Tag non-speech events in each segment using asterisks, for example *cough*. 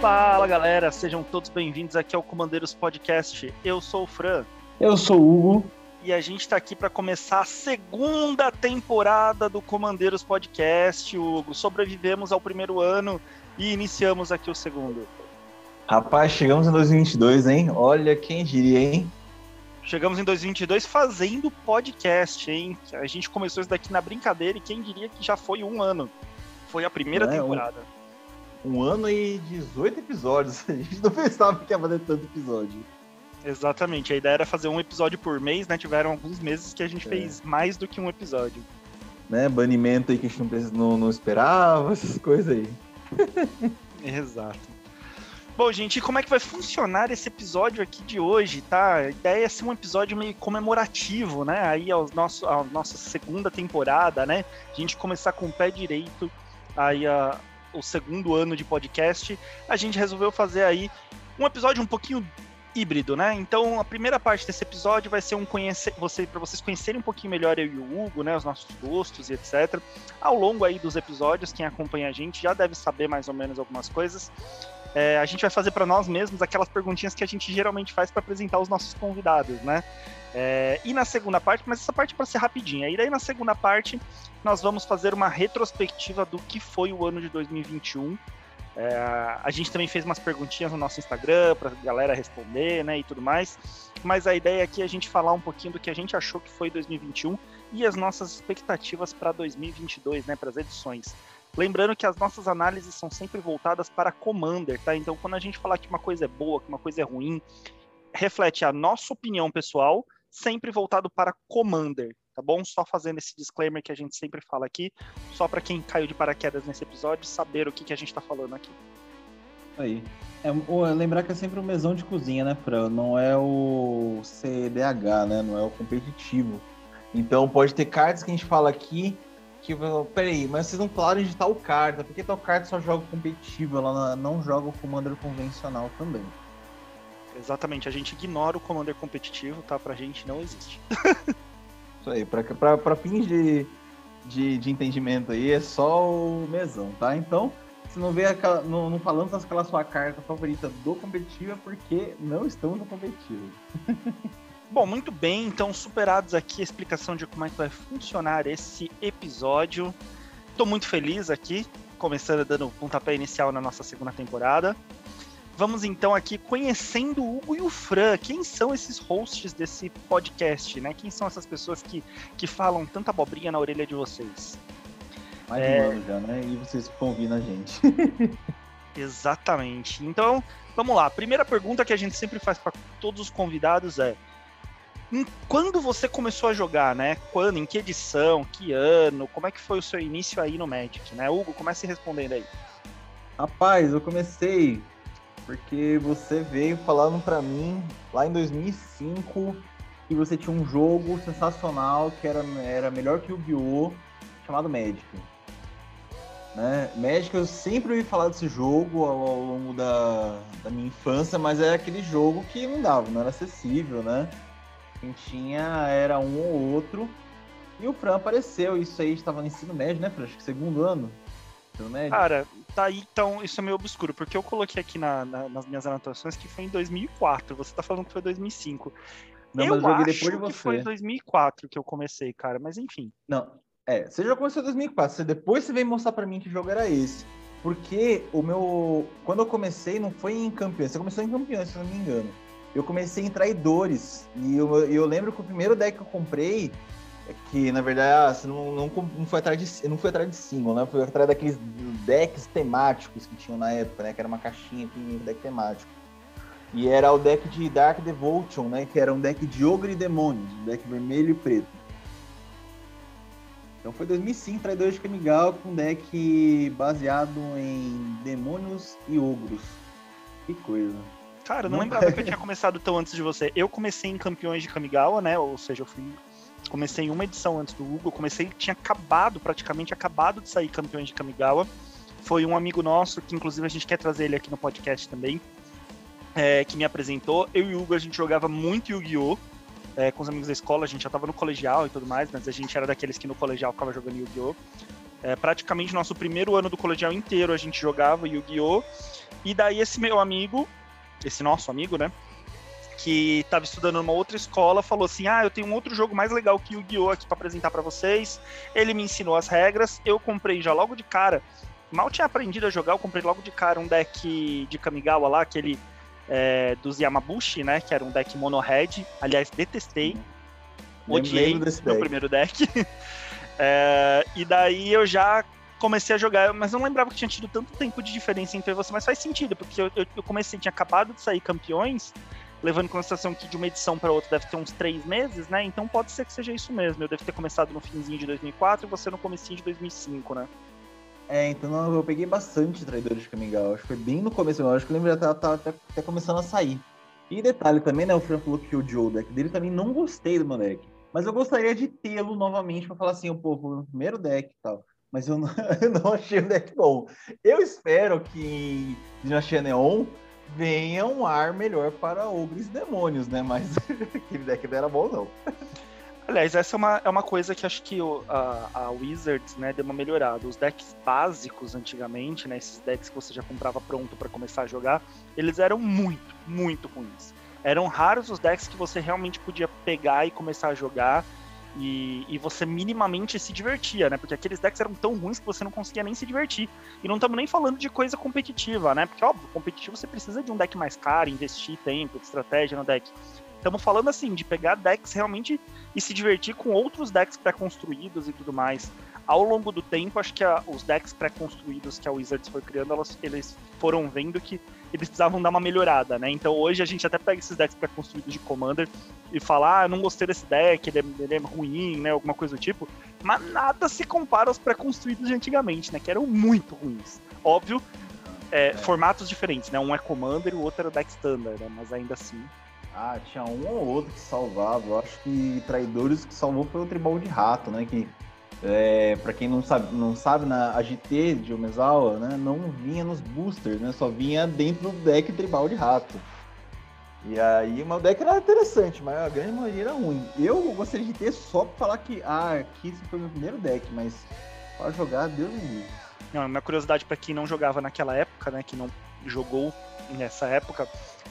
Fala galera, sejam todos bem-vindos aqui ao Comandeiros Podcast. Eu sou o Fran. Eu sou o Hugo. E a gente está aqui para começar a segunda temporada do Comandeiros Podcast, Hugo. Sobrevivemos ao primeiro ano e iniciamos aqui o segundo. Rapaz, chegamos em 2022, hein? Olha quem diria, hein? Chegamos em 2022 fazendo podcast, hein? A gente começou isso daqui na brincadeira e quem diria que já foi um ano. Foi a primeira é, temporada. Um, um, ano e 18 episódios. *laughs* A gente não pensava que ia fazer tanto episódio. Exatamente. A ideia era fazer um episódio por mês, né? Tiveram alguns meses que a gente é. fez mais do que um episódio. Né? Banimento aí que a gente não, não esperava, essas coisas aí. *laughs* Exato. Bom, gente, como é que vai funcionar esse episódio aqui de hoje, tá? A ideia é ser um episódio meio comemorativo, né? Aí ao nosso, a nossa segunda temporada, né? A gente começar com o pé direito aí a, o segundo ano de podcast. A gente resolveu fazer aí um episódio um pouquinho híbrido, né? Então a primeira parte desse episódio vai ser um conhecer você para vocês conhecerem um pouquinho melhor eu e o Hugo, né? Os nossos gostos e etc. Ao longo aí dos episódios, quem acompanha a gente já deve saber mais ou menos algumas coisas é, a gente vai fazer para nós mesmos aquelas perguntinhas que a gente geralmente faz para apresentar os nossos convidados, né? É, e na segunda parte, mas essa parte é para ser rapidinha. E daí na segunda parte nós vamos fazer uma retrospectiva do que foi o ano de 2021. É, a gente também fez umas perguntinhas no nosso Instagram para a galera responder, né, e tudo mais. Mas a ideia aqui é a gente falar um pouquinho do que a gente achou que foi 2021 e as nossas expectativas para 2022, né, para as edições. Lembrando que as nossas análises são sempre voltadas para Commander, tá? Então, quando a gente falar que uma coisa é boa, que uma coisa é ruim, reflete a nossa opinião pessoal, sempre voltado para Commander, tá bom? Só fazendo esse disclaimer que a gente sempre fala aqui, só para quem caiu de paraquedas nesse episódio saber o que, que a gente está falando aqui. Aí. É, lembrar que é sempre um mesão de cozinha, né, Fran? Não é o CDH, né? Não é o competitivo. Então pode ter cartas que a gente fala aqui que, peraí, mas vocês não falaram de tal carta, por que tal carta só joga competitivo, ela não joga o Commander convencional também? Exatamente, a gente ignora o Commander competitivo, tá? Pra gente não existe. *laughs* Isso aí, pra, pra, pra fins de, de, de entendimento aí, é só o mesão, tá? Então, se não vê aquela, não, não falamos aquela sua carta favorita do competitivo, é porque não estamos no competitivo. *laughs* Bom, muito bem, então superados aqui a explicação de como é que vai funcionar esse episódio. Estou muito feliz aqui, começando dando o pontapé inicial na nossa segunda temporada. Vamos então aqui conhecendo o Hugo e o Fran. Quem são esses hosts desse podcast, né? Quem são essas pessoas que, que falam tanta abobrinha na orelha de vocês? Mais é... um ano já, né? E vocês convidam a gente. *laughs* Exatamente. Então, vamos lá. A primeira pergunta que a gente sempre faz para todos os convidados é: quando você começou a jogar, né? Quando, em que edição, que ano, como é que foi o seu início aí no Magic, né? Hugo, comece respondendo aí. Rapaz, eu comecei porque você veio falando para mim lá em 2005 que você tinha um jogo sensacional que era, era melhor que o Yu-Gi-Oh! chamado Magic. Né? Magic, eu sempre ouvi falar desse jogo ao, ao longo da, da minha infância, mas é aquele jogo que não dava, não era acessível, né? Quem tinha era um ou outro. E o Fran apareceu. Isso aí estava no ensino médio, né, Fran? Acho que segundo ano. Ensino médio. Cara, tá aí, então, isso é meio obscuro, porque eu coloquei aqui na, na, nas minhas anotações que foi em 2004. Você tá falando que foi 2005. Não, eu mas eu joguei depois de você. que foi em 2004 que eu comecei, cara, mas enfim. Não, é, você já começou em 2004. Você, depois você veio mostrar para mim que jogo era esse. Porque o meu. Quando eu comecei, não foi em campeões. Você começou em campeões, se eu não me engano eu comecei em traidores. E eu, eu lembro que o primeiro deck que eu comprei, é que na verdade ah, não, não, não, foi atrás de, não foi atrás de single, né? Foi atrás daqueles decks temáticos que tinham na época, né? Que era uma caixinha com um deck temático. E era o deck de Dark Devotion, né? Que era um deck de Ogre e Demônios, um deck vermelho e preto. Então foi 2005, Traidores de Kamigawa, com um deck baseado em demônios e ogros. Que coisa. Cara, eu não, lembrava que eu tinha começado tão antes de você. Eu comecei em Campeões de Kamigawa, né? Ou seja, eu fui. Comecei em uma edição antes do Hugo. Comecei, tinha acabado, praticamente acabado de sair Campeões de Kamigawa. Foi um amigo nosso, que inclusive a gente quer trazer ele aqui no podcast também, é, que me apresentou. Eu e o Hugo, a gente jogava muito Yu-Gi-Oh! É, com os amigos da escola, a gente já tava no colegial e tudo mais, mas a gente era daqueles que no colegial ficava jogando Yu-Gi-Oh! É, praticamente nosso primeiro ano do colegial inteiro a gente jogava Yu-Gi-Oh! E daí esse meu amigo, esse nosso amigo, né? Que estava estudando numa outra escola, falou assim: Ah, eu tenho um outro jogo mais legal que Yu-Gi-Oh! aqui para apresentar para vocês. Ele me ensinou as regras, eu comprei já logo de cara. Mal tinha aprendido a jogar, eu comprei logo de cara um deck de Kamigawa lá, aquele é, dos Yamabushi, né? Que era um deck mono red. Aliás, detestei. Odiei meu primeiro deck. *laughs* é, e daí eu já comecei a jogar, mas não lembrava que tinha tido tanto tempo de diferença entre você, mas faz sentido, porque eu, eu comecei, tinha acabado de sair campeões, levando em consideração que de uma edição para outra deve ter uns três meses, né? Então pode ser que seja isso mesmo. Eu devo ter começado no finzinho de 2004 e você no comecinho de 2005, né? É, então eu peguei bastante traidores de Kamigawa. Acho que foi bem no começo, eu acho que eu lembro já tava até, até começando a sair. E detalhe também, né? O Fran falou que o Joe, deck dele também não gostei do meu deck. Mas eu gostaria de tê-lo novamente para falar assim, um pouco no primeiro deck e tal. Mas eu não, *laughs* eu não achei o deck bom. Eu espero que Dinastia Neon venha um ar melhor para Ogres e Demônios, né? Mas aquele deck não era bom, não. Aliás, essa é uma, é uma coisa que acho que o, a, a, Wizards né, deu uma melhorada. Os decks básicos antigamente, né, esses decks que você já comprava pronto para começar a jogar, eles eram muito, muito ruins. Eram raros os decks que você realmente podia pegar e começar a jogar e, e, você minimamente se divertia, né? Porque aqueles decks eram tão ruins que você não conseguia nem se divertir. E não estamos nem falando de coisa competitiva, né? Porque, óbvio, competitivo você precisa de um deck mais caro, investir tempo, estratégia no deck. Estamos falando assim, de pegar decks realmente e se divertir com outros decks pré-construídos e tudo mais. Ao longo do tempo, acho que a, os decks pré-construídos que a Wizards foi criando, elas, eles foram vendo que eles precisavam dar uma melhorada, né? Então hoje a gente até pega esses decks pré-construídos de Commander e fala, ah, não gostei desse deck, ele é, ele é ruim, né? Alguma coisa do tipo. Mas nada se compara aos pré-construídos de antigamente, né? Que eram muito ruins. Óbvio, é, é. formatos diferentes, né? Um é Commander e o outro era o deck Standard, né? Mas ainda assim ah, tinha um ou outro que salvava. Eu acho que traidores que salvou foi o Tribal de Rato, né? Que, é, para quem não sabe, não sabe, na AGT de Omezawa, né? Não vinha nos boosters, né? Só vinha dentro do deck Tribal de Rato. E aí, o deck era interessante, mas a grande maioria era ruim. Eu gostaria de ter só pra falar que, ah, aqui esse foi meu primeiro deck, mas para jogar, Deus me livre. Não, minha curiosidade para quem não jogava naquela época, né? Que não jogou nessa época,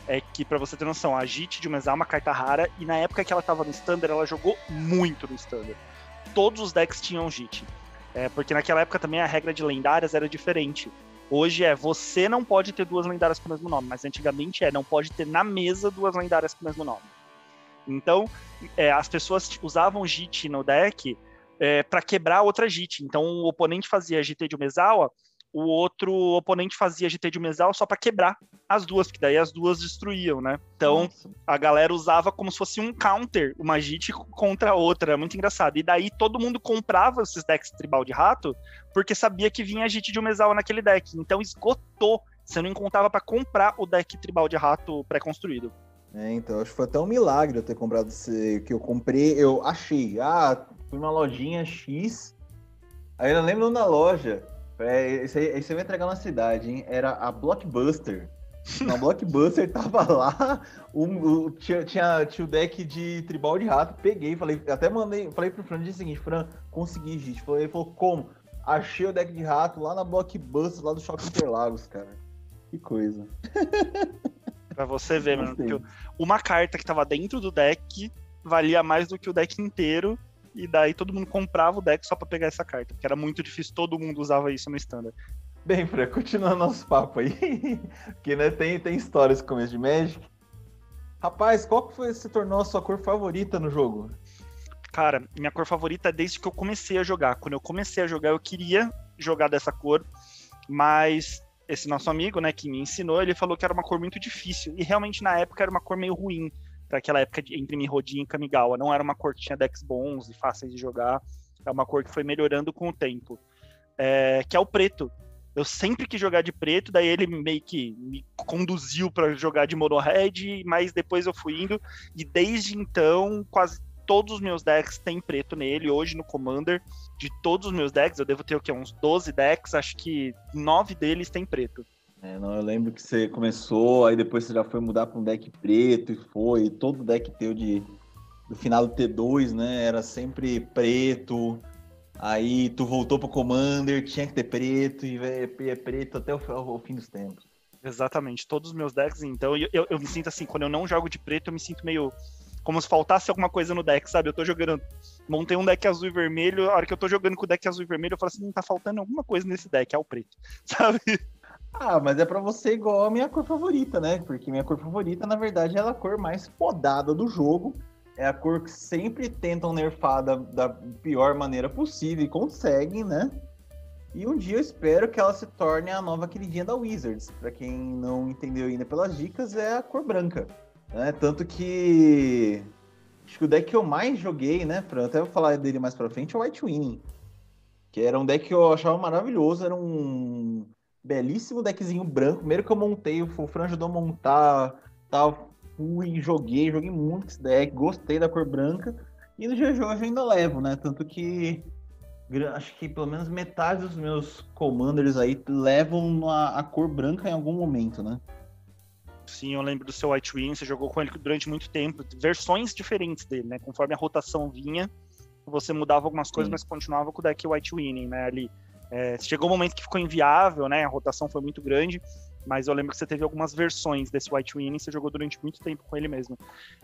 é que, para você ter noção, a JIT de Umezar é uma carta rara, e na época que ela tava no Standard, ela jogou muito no Standard. Todos os decks tinham JIT. É, porque naquela época também a regra de lendárias era diferente. Hoje é, você não pode ter duas lendárias com o mesmo nome, mas antigamente é, não pode ter na mesa duas lendárias com o mesmo nome. Então, é, as pessoas usavam JIT no deck é, para quebrar outra JIT. Então, o oponente fazia JIT de Umezawa, o outro oponente fazia GT de Mesal só para quebrar as duas, porque daí as duas destruíam, né? Então Nossa. a galera usava como se fosse um counter, uma JIT contra a outra, é muito engraçado. E daí todo mundo comprava esses decks tribal de rato, porque sabia que vinha a JIT de Mesal naquele deck. Então esgotou. Você não encontrava para comprar o deck tribal de rato pré-construído. É, então, acho que foi até um milagre eu ter comprado esse que eu comprei, eu achei, ah, fui numa lojinha X, aí eu lembro na loja, é, esse, aí, esse aí vai entregar na cidade, hein? Era a Blockbuster. Na Blockbuster *laughs* tava lá, o, tinha, tinha, tinha o deck de tribal de rato, peguei, falei, até mandei, falei pro Fran o seguinte, Fran, consegui, gente. Falei, ele falou, como? Achei o deck de rato lá na Blockbuster, lá do Shopping Interlagos, cara. Que coisa. *laughs* pra você ver, mano, porque uma carta que tava dentro do deck valia mais do que o deck inteiro e daí todo mundo comprava o deck só para pegar essa carta, porque era muito difícil, todo mundo usava isso no standard. Bem, Fran, continuando nosso papo aí, *laughs* que né, tem, tem histórias com esse de Magic. Rapaz, qual que foi, se tornou a sua cor favorita no jogo? Cara, minha cor favorita é desde que eu comecei a jogar. Quando eu comecei a jogar, eu queria jogar dessa cor, mas esse nosso amigo, né, que me ensinou, ele falou que era uma cor muito difícil. E realmente na época era uma cor meio ruim para aquela época de, entre Mihodin e Kamigawa. Não era uma cor que tinha decks bons e fáceis de jogar. É uma cor que foi melhorando com o tempo. É, que é o preto. Eu sempre quis jogar de preto, daí ele meio que me conduziu para jogar de mono red, mas depois eu fui indo e desde então quase todos os meus decks têm preto nele. Hoje no Commander, de todos os meus decks, eu devo ter o quê? Uns 12 decks, acho que nove deles tem preto. É, não, eu lembro que você começou, aí depois você já foi mudar para um deck preto e foi. Todo deck teu de do final do T2, né? Era sempre preto. Aí tu voltou pro Commander, tinha que ter preto, e é preto até o, fim dos tempos. Exatamente, todos os meus decks, então, eu, eu, eu, me sinto assim, quando eu não jogo de preto, eu me sinto meio. Como se faltasse alguma coisa no deck, sabe? Eu tô jogando. Montei um deck azul e vermelho, a hora que eu tô jogando com o deck azul e vermelho, eu falo assim, não tá faltando alguma coisa nesse deck, é o preto, *laughs* sabe? Ah, mas é para você igual a minha cor favorita, né? Porque minha cor favorita, na verdade, é a cor mais podada do jogo. É a cor que sempre tentam nerfar da, da pior maneira possível e conseguem, né? E um dia eu espero que ela se torne a nova queridinha da Wizards. Para quem não entendeu ainda pelas dicas, é a cor branca. Né? Tanto que acho que o deck que eu mais joguei, né? Pra, até vou falar dele mais pra frente, é o White Winning. Que era um deck que eu achava maravilhoso, era um belíssimo deckzinho branco. Primeiro que eu montei, o Fran ajudou a montar, tal. Fui, joguei, joguei muito esse deck, gostei da cor branca. E no dia de hoje eu ainda levo, né? Tanto que acho que pelo menos metade dos meus commanders aí levam a, a cor branca em algum momento, né? Sim, eu lembro do seu White Wing, você jogou com ele durante muito tempo, versões diferentes dele, né? Conforme a rotação vinha, você mudava algumas coisas, Sim. mas continuava com o deck White Winning, né? Ali é, chegou um momento que ficou inviável, né? A rotação foi muito grande, mas eu lembro que você teve algumas versões desse White Winning, você jogou durante muito tempo com ele mesmo.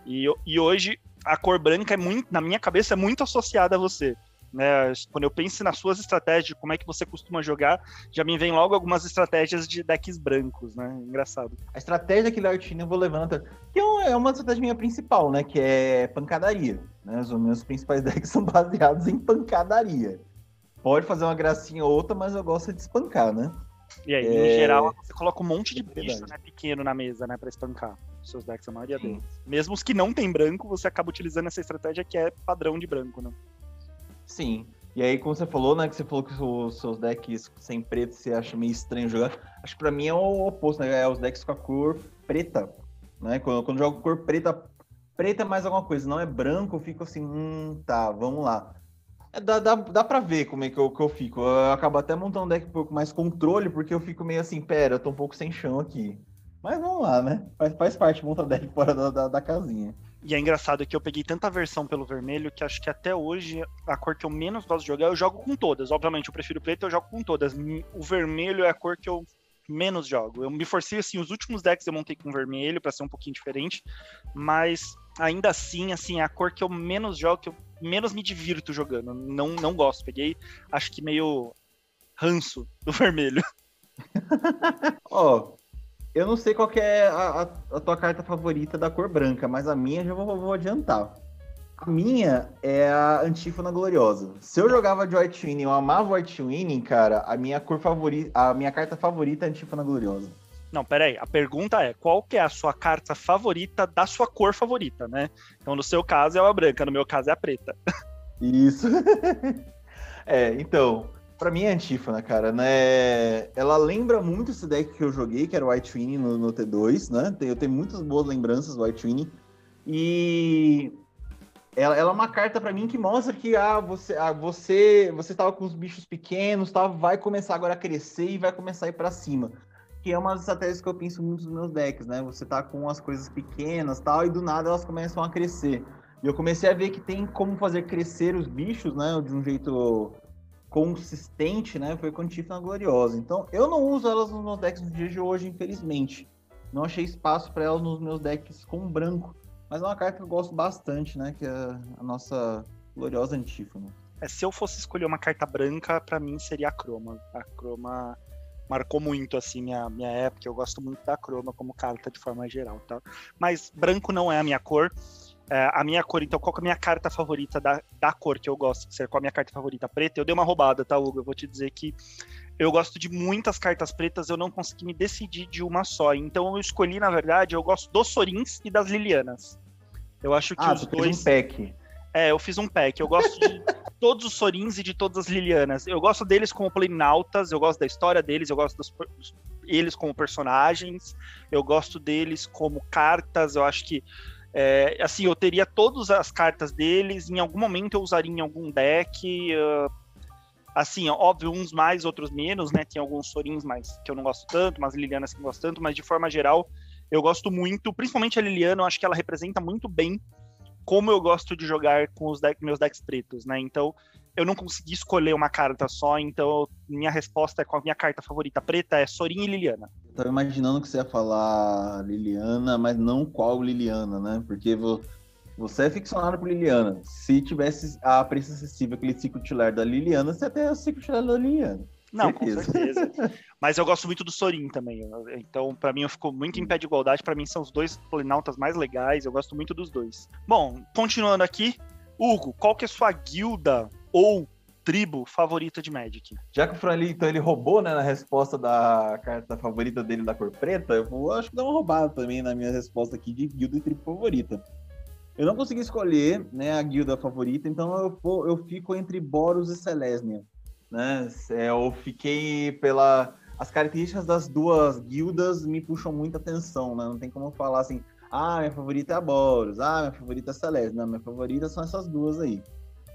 E, e hoje a cor branca é muito, na minha cabeça, é muito associada a você. Né, quando eu penso nas suas estratégias, como é que você costuma jogar, já me vem logo algumas estratégias de decks brancos, né? Engraçado. A estratégia que eu vou levando, que é, é uma estratégia minha principal, né? Que é pancadaria. Né? Os meus principais *laughs* decks são baseados em pancadaria pode fazer uma gracinha ou outra, mas eu gosto de espancar, né? E aí, é... em geral, você coloca um monte de é bicho né, pequeno na mesa, né, pra espancar os seus decks, a maioria Sim. deles. Mesmo os que não tem branco, você acaba utilizando essa estratégia que é padrão de branco, né? Sim. E aí, como você falou, né, que você falou que os seus decks sem preto você acha meio estranho jogar. Acho que pra mim é o oposto, né? É os decks com a cor preta, né? Quando, quando eu jogo cor preta, preta é mais alguma coisa, não é branco, eu fico assim, hum, tá, vamos lá. É, dá, dá, dá pra ver como é que eu, que eu fico. Eu acabo até montando um deck um pouco mais controle, porque eu fico meio assim, pera, eu tô um pouco sem chão aqui. Mas vamos lá, né? Faz, faz parte montar deck *laughs* fora da, da, da, casinha. E é engraçado que eu peguei tanta versão pelo vermelho que acho que até hoje a cor que eu menos gosto de jogar, eu jogo com todas. Obviamente, eu prefiro preto, eu jogo com todas. O vermelho é a cor que eu menos jogo. Eu me forcei assim, os últimos decks eu montei com vermelho para ser um pouquinho diferente, mas ainda assim, assim, é a cor que eu menos jogo, que eu menos me divirto jogando. Não, não gosto. Peguei, acho que meio ranço do *laughs* vermelho. *laughs* Ó, oh, eu não sei qual é a, a, a, tua carta favorita da cor branca, mas a minha já vou, vou adiantar. A minha é a Antífona Gloriosa. Se eu jogava de White Winning, eu amava White Winning, cara, a minha cor favorita, a minha carta favorita é a Antífona Gloriosa. Não, peraí. A pergunta é: qual que é a sua carta favorita da sua cor favorita, né? Então, no seu caso é a branca, no meu caso é a preta. Isso. *laughs* é, então, para mim é antífona, cara, né? Ela lembra muito esse deck que eu joguei, que era o White Winnie no, no, T2, né? Eu tenho muitas boas lembranças do White Winnie. E ela, ela, é uma carta para mim que mostra que ah, você, ah, você, você tava com os bichos pequenos, tá, vai começar agora a crescer e vai começar a ir para cima que é uma das estratégias que eu penso muito nos meus decks, né? Você tá com as coisas pequenas tal, e do nada elas começam a crescer. E eu comecei a ver que tem como fazer crescer os bichos, né? De um jeito consistente, né? Foi com Antífona Gloriosa. Então, eu não uso elas nos meus decks no dia de hoje, infelizmente. Não achei espaço para elas nos meus decks com branco. Mas é uma carta que eu gosto bastante, né? Que é a nossa gloriosa Antífona. É, se eu fosse escolher uma carta branca, para mim seria a Croma. A Croma marcou muito assim minha, minha época. Eu gosto muito da croma como carta de forma geral, tá? Mas branco não é a minha cor. É, a minha cor, então, qual é a minha carta favorita da, da cor que eu gosto ser? Qual é a minha carta favorita? Preta? Eu dei uma roubada, tá, Hugo? Eu vou te dizer que eu gosto de muitas cartas pretas, eu não consegui me decidir de uma só. Então eu escolhi, na verdade, eu gosto dos Sorins e das Lilianas. Eu acho que ah, os dois. Um pack. É, eu fiz um pack. Eu gosto de *laughs* todos os Sorins e de todas as Lilianas. Eu gosto deles como planinautas, eu gosto da história deles, eu gosto dos, eles como personagens, eu gosto deles como cartas, eu acho que é, assim, eu teria todas as cartas deles, em algum momento eu usaria em algum deck. Uh, assim, óbvio, uns mais, outros menos, né? Tem alguns Sorins mais que eu não gosto tanto, umas Lilianas que eu não gosto tanto, mas de forma geral, eu gosto muito, principalmente a Liliana, eu acho que ela representa muito bem como eu gosto de jogar com os deck, meus decks pretos, né? Então, eu não consegui escolher uma carta só, então minha resposta é com a minha carta favorita preta é Sorin e Liliana. Eu tava imaginando que você ia falar Liliana, mas não qual Liliana, né? Porque você é ficcionado por Liliana. Se tivesse a preço acessível aquele ciclo titular da Liliana, você até é o ciclo titular da Liliana. Não, com certeza. *laughs* Mas eu gosto muito do Sorin também. Então, para mim, eu fico muito em pé de igualdade. Para mim, são os dois polinautas mais legais. Eu gosto muito dos dois. Bom, continuando aqui. Hugo, qual que é a sua guilda ou tribo favorita de Magic? Já que o Franley, então, ele roubou, né, na resposta da carta favorita dele da cor preta, eu vou, acho que dá uma roubada também na minha resposta aqui de guilda e tribo favorita. Eu não consegui escolher, né, a guilda favorita, então eu, vou, eu fico entre Boros e Selesnia né? É, eu fiquei pela as características das duas guildas me puxam muita atenção, né? Não tem como falar assim, ah, minha favorita é a Boros, ah, minha favorita é a Celeste. Não, minha favorita são essas duas aí.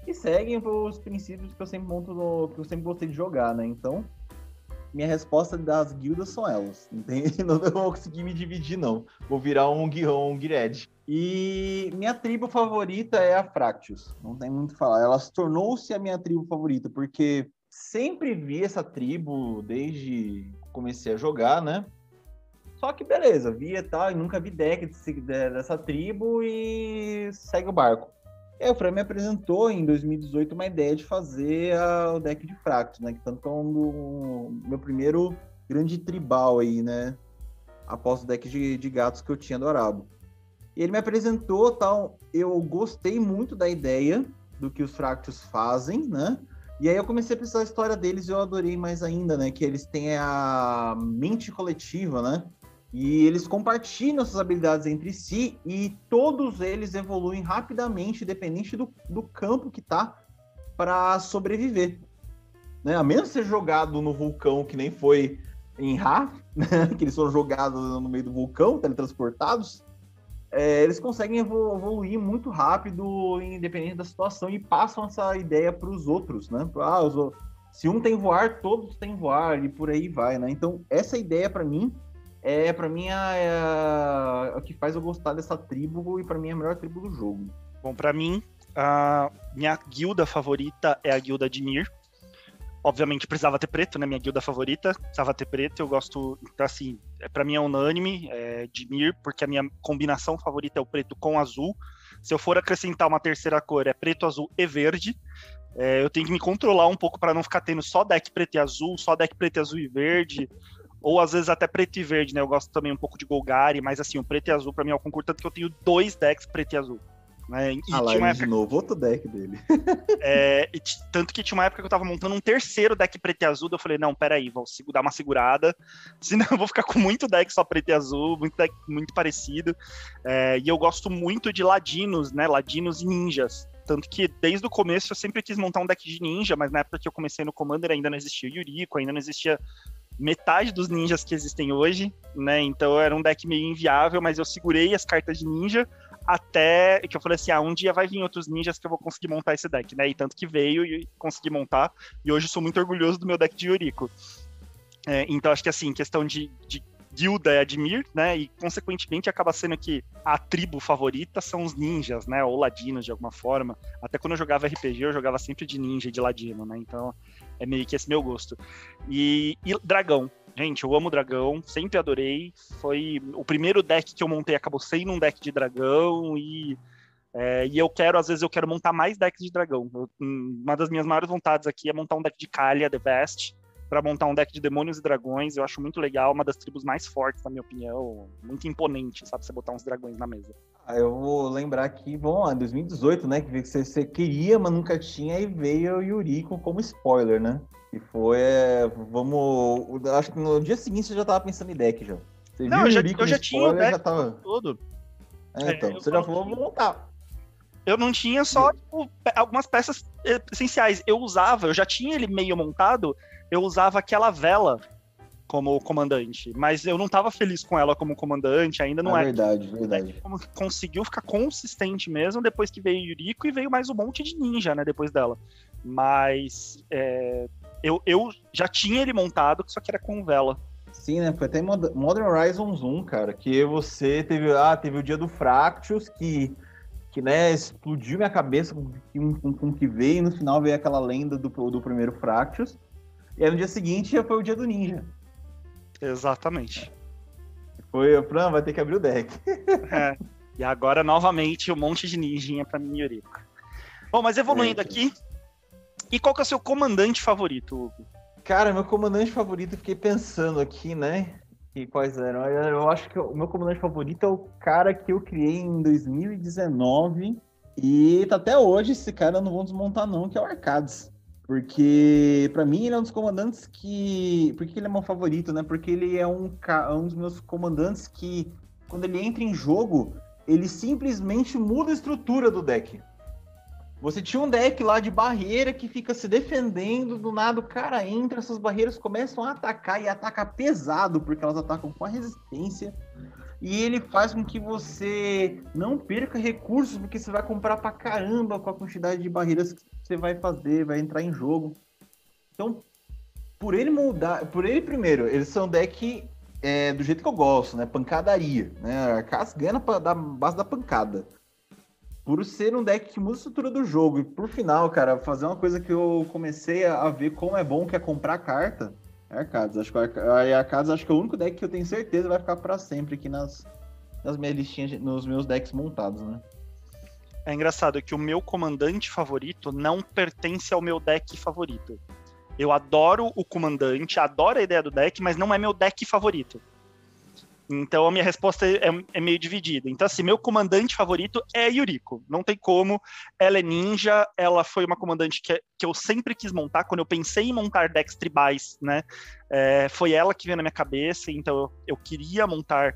E seguem os princípios que eu sempre monto no, que eu sempre gostei de jogar, né? Então, minha resposta das guildas são elas. *laughs* Entende? Não vou conseguir me dividir, não. Vou virar um, um Gired. E minha tribo favorita é a Fractious. Não tem muito o que falar. Ela se tornou-se a minha tribo favorita, porque sempre vi essa tribo desde que comecei a jogar, né? Só que beleza, via tal, e nunca vi deck dessa tribo e segue o barco. É, o Fran me apresentou em 2018 uma ideia de fazer a, o deck de Fractus, né? Que tanto é um do meu primeiro grande tribal aí, né? Após o deck de, de gatos que eu tinha adorado. E ele me apresentou tal, eu gostei muito da ideia do que os Fractus fazem, né? E aí eu comecei a pensar a história deles e eu adorei mais ainda, né? Que eles têm a mente coletiva, né? E eles compartilham essas habilidades entre si e todos eles evoluem rapidamente, dependente do, do campo que tá, para sobreviver. Né? A menos ser jogado no vulcão, que nem foi em Ra, *laughs* né? que eles foram jogados no meio do vulcão, teletransportados, é, eles conseguem evoluir muito rápido, independente da situação, e passam essa ideia para os outros, né? Ah, se um tem voar, todos têm voar, e por aí vai, né? Então, essa ideia, para mim, é para mim é a, a, que faz eu gostar dessa tribo, e para mim é a melhor tribo do jogo. Bom, para mim, a minha guilda favorita é a guilda de Mir. Obviamente precisava ter preto, né? Minha guilda favorita precisava ter preto. Eu gosto, então, assim, é, para mim é unânime é, de Mir, porque a minha combinação favorita é o preto com azul. Se eu for acrescentar uma terceira cor, é preto, azul e verde. É, eu tenho que me controlar um pouco para não ficar tendo só deck preto e azul, só deck preto, azul e verde, ou às vezes até preto e verde, né? Eu gosto também um pouco de Golgari, mas assim, o preto e azul para mim é o concurso, tanto que eu tenho dois decks preto e azul. Né? E ah lá, tinha uma época... de novo, outro deck dele. *laughs* é, tanto que tinha uma época que eu tava montando um terceiro deck preto e azul, eu falei, não, peraí, vou dar uma segurada, *laughs* senão eu vou ficar com muito deck só preto e azul, muito deck muito parecido. É, e eu gosto muito de ladinos, né, ladinos e ninjas. Tanto que desde o começo eu sempre quis montar um deck de ninja, mas na época que eu comecei no Commander ainda não existia o Yuriko, ainda não existia metade dos ninjas que existem hoje, né? Então era um deck meio inviável, mas eu segurei as cartas de ninja até que eu falei assim, ah, um dia vai vir outros ninjas que eu vou conseguir montar esse deck, né? E tanto que veio e consegui montar, e hoje sou muito orgulhoso do meu deck de Yuriko. É, então acho que assim, questão de, de guilda é Admir, né? E consequentemente acaba sendo que a tribo favorita são os ninjas, né? Ou ladinos de alguma forma. Até quando eu jogava RPG, eu jogava sempre de ninja e de ladino, né? Então é meio que esse meu gosto. E, e dragão. Gente, eu amo dragão, sempre adorei. Foi o primeiro deck que eu montei, acabou sendo um deck de dragão e é, e eu quero, às vezes, eu quero montar mais decks de dragão. Eu, uma das minhas maiores vontades aqui é montar um deck de Kalia, The Best, para montar um deck de demônios e dragões. Eu acho muito legal, uma das tribos mais fortes, na minha opinião. Muito imponente, sabe? Você botar uns dragões na mesa. Ah, eu vou lembrar que, bom, em 2018, né? Que você, você queria, mas nunca tinha, e veio o Yuriko como spoiler, né? E foi, é, vamos. Acho que no dia seguinte você já tava pensando em deck já. Você não, eu já, eu já tinha o deck já tava... todo. É, então, é, você já falou, vou montar. Eu não tinha só tipo, algumas peças eh, essenciais. Eu usava, eu já tinha ele meio montado, eu usava aquela vela como comandante, mas eu não estava feliz com ela como comandante, ainda não é. Verdade, é. verdade. Conseguiu ficar consistente mesmo depois que veio Yuriko e veio mais um monte de ninja, né, depois dela. Mas é, eu, eu já tinha ele montado, só que era com vela. Sim, né? Foi até Modern Horizons 1, cara, que você teve, ah, teve o dia do Fractus, que que né, explodiu minha cabeça com, com, com que veio, e no final veio aquela lenda do, do primeiro Fractus. E aí no dia seguinte já foi o dia do ninja. Exatamente. Foi, o Fran, vai ter que abrir o deck. *laughs* É. E agora, novamente, um monte de ninjinha pra mim, Yuriko. Bom, mas evoluindo aqui. E qual que é o seu comandante favorito, Hugo? Cara, meu comandante favorito, fiquei pensando aqui, né? E quais eram? Eu acho que o meu comandante favorito é o cara que eu criei em 2019. E tá até hoje, esse cara não vão desmontar, não, que é o Arcades. Porque, para mim, ele é um dos comandantes que. Por que ele é meu favorito, né? Porque ele é um, um dos meus comandantes que, quando ele entra em jogo, ele simplesmente muda a estrutura do deck. Você tinha um deck lá de barreira que fica se defendendo, do nada o cara entra, essas barreiras começam a atacar e ataca pesado, porque elas atacam com a resistência. E ele faz com que você não perca recursos, porque você vai comprar pra caramba com a quantidade de barreiras que você vai fazer, vai entrar em jogo. Então, por ele mudar, por ele primeiro, eles são deck é, do jeito que eu gosto, né? Pancadaria, né? Arcas ganha da base da pancada por ser um deck que muda a estrutura do jogo. E por final, cara, fazer uma coisa que eu comecei a ver como é bom, que é comprar carta, é Arcades. Acho que a Arcades acho que é o único deck que eu tenho certeza vai ficar para sempre aqui nas, nas minhas listinhas, nos meus decks montados, né? É engraçado que o meu comandante favorito não pertence ao meu deck favorito. Eu adoro o comandante, adoro a ideia do deck, mas não é meu deck favorito. Então a minha resposta é, é, meio dividida. Então, assim, meu comandante favorito é Yuriko. Não tem como. Ela é ninja, ela foi uma comandante que, que eu sempre quis montar. Quando eu pensei em montar decks tribais, né? É, foi ela que veio na minha cabeça, então eu, eu queria montar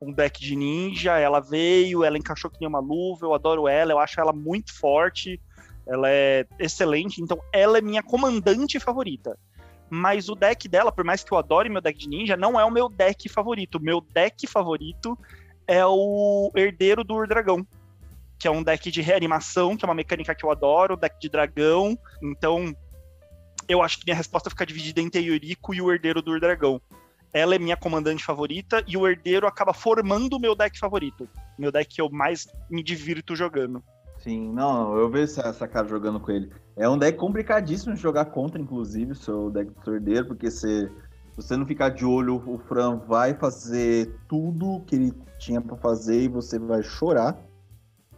um deck de ninja. Ela veio, ela encaixou que nem uma luva, eu adoro ela, eu acho ela muito forte, ela é excelente, então ela é minha comandante favorita mas o deck dela, por mais que eu adore meu deck de ninja, não é o meu deck favorito. Meu deck favorito é o Herdeiro do Urdragão, que é um deck de reanimação, que é uma mecânica que eu adoro, deck de dragão. Então, eu acho que minha resposta fica dividida entre Yuriko e o Herdeiro do Urdragão. Ela é minha comandante favorita e o Herdeiro acaba formando o meu deck favorito. Meu deck que eu mais me divirto jogando. Sim, não, eu vejo essa cara jogando com ele. É um deck complicadíssimo de jogar contra, inclusive, seu deck de sordeiro, porque se você não ficar de olho, o Fran vai fazer tudo que ele tinha para fazer e você vai chorar,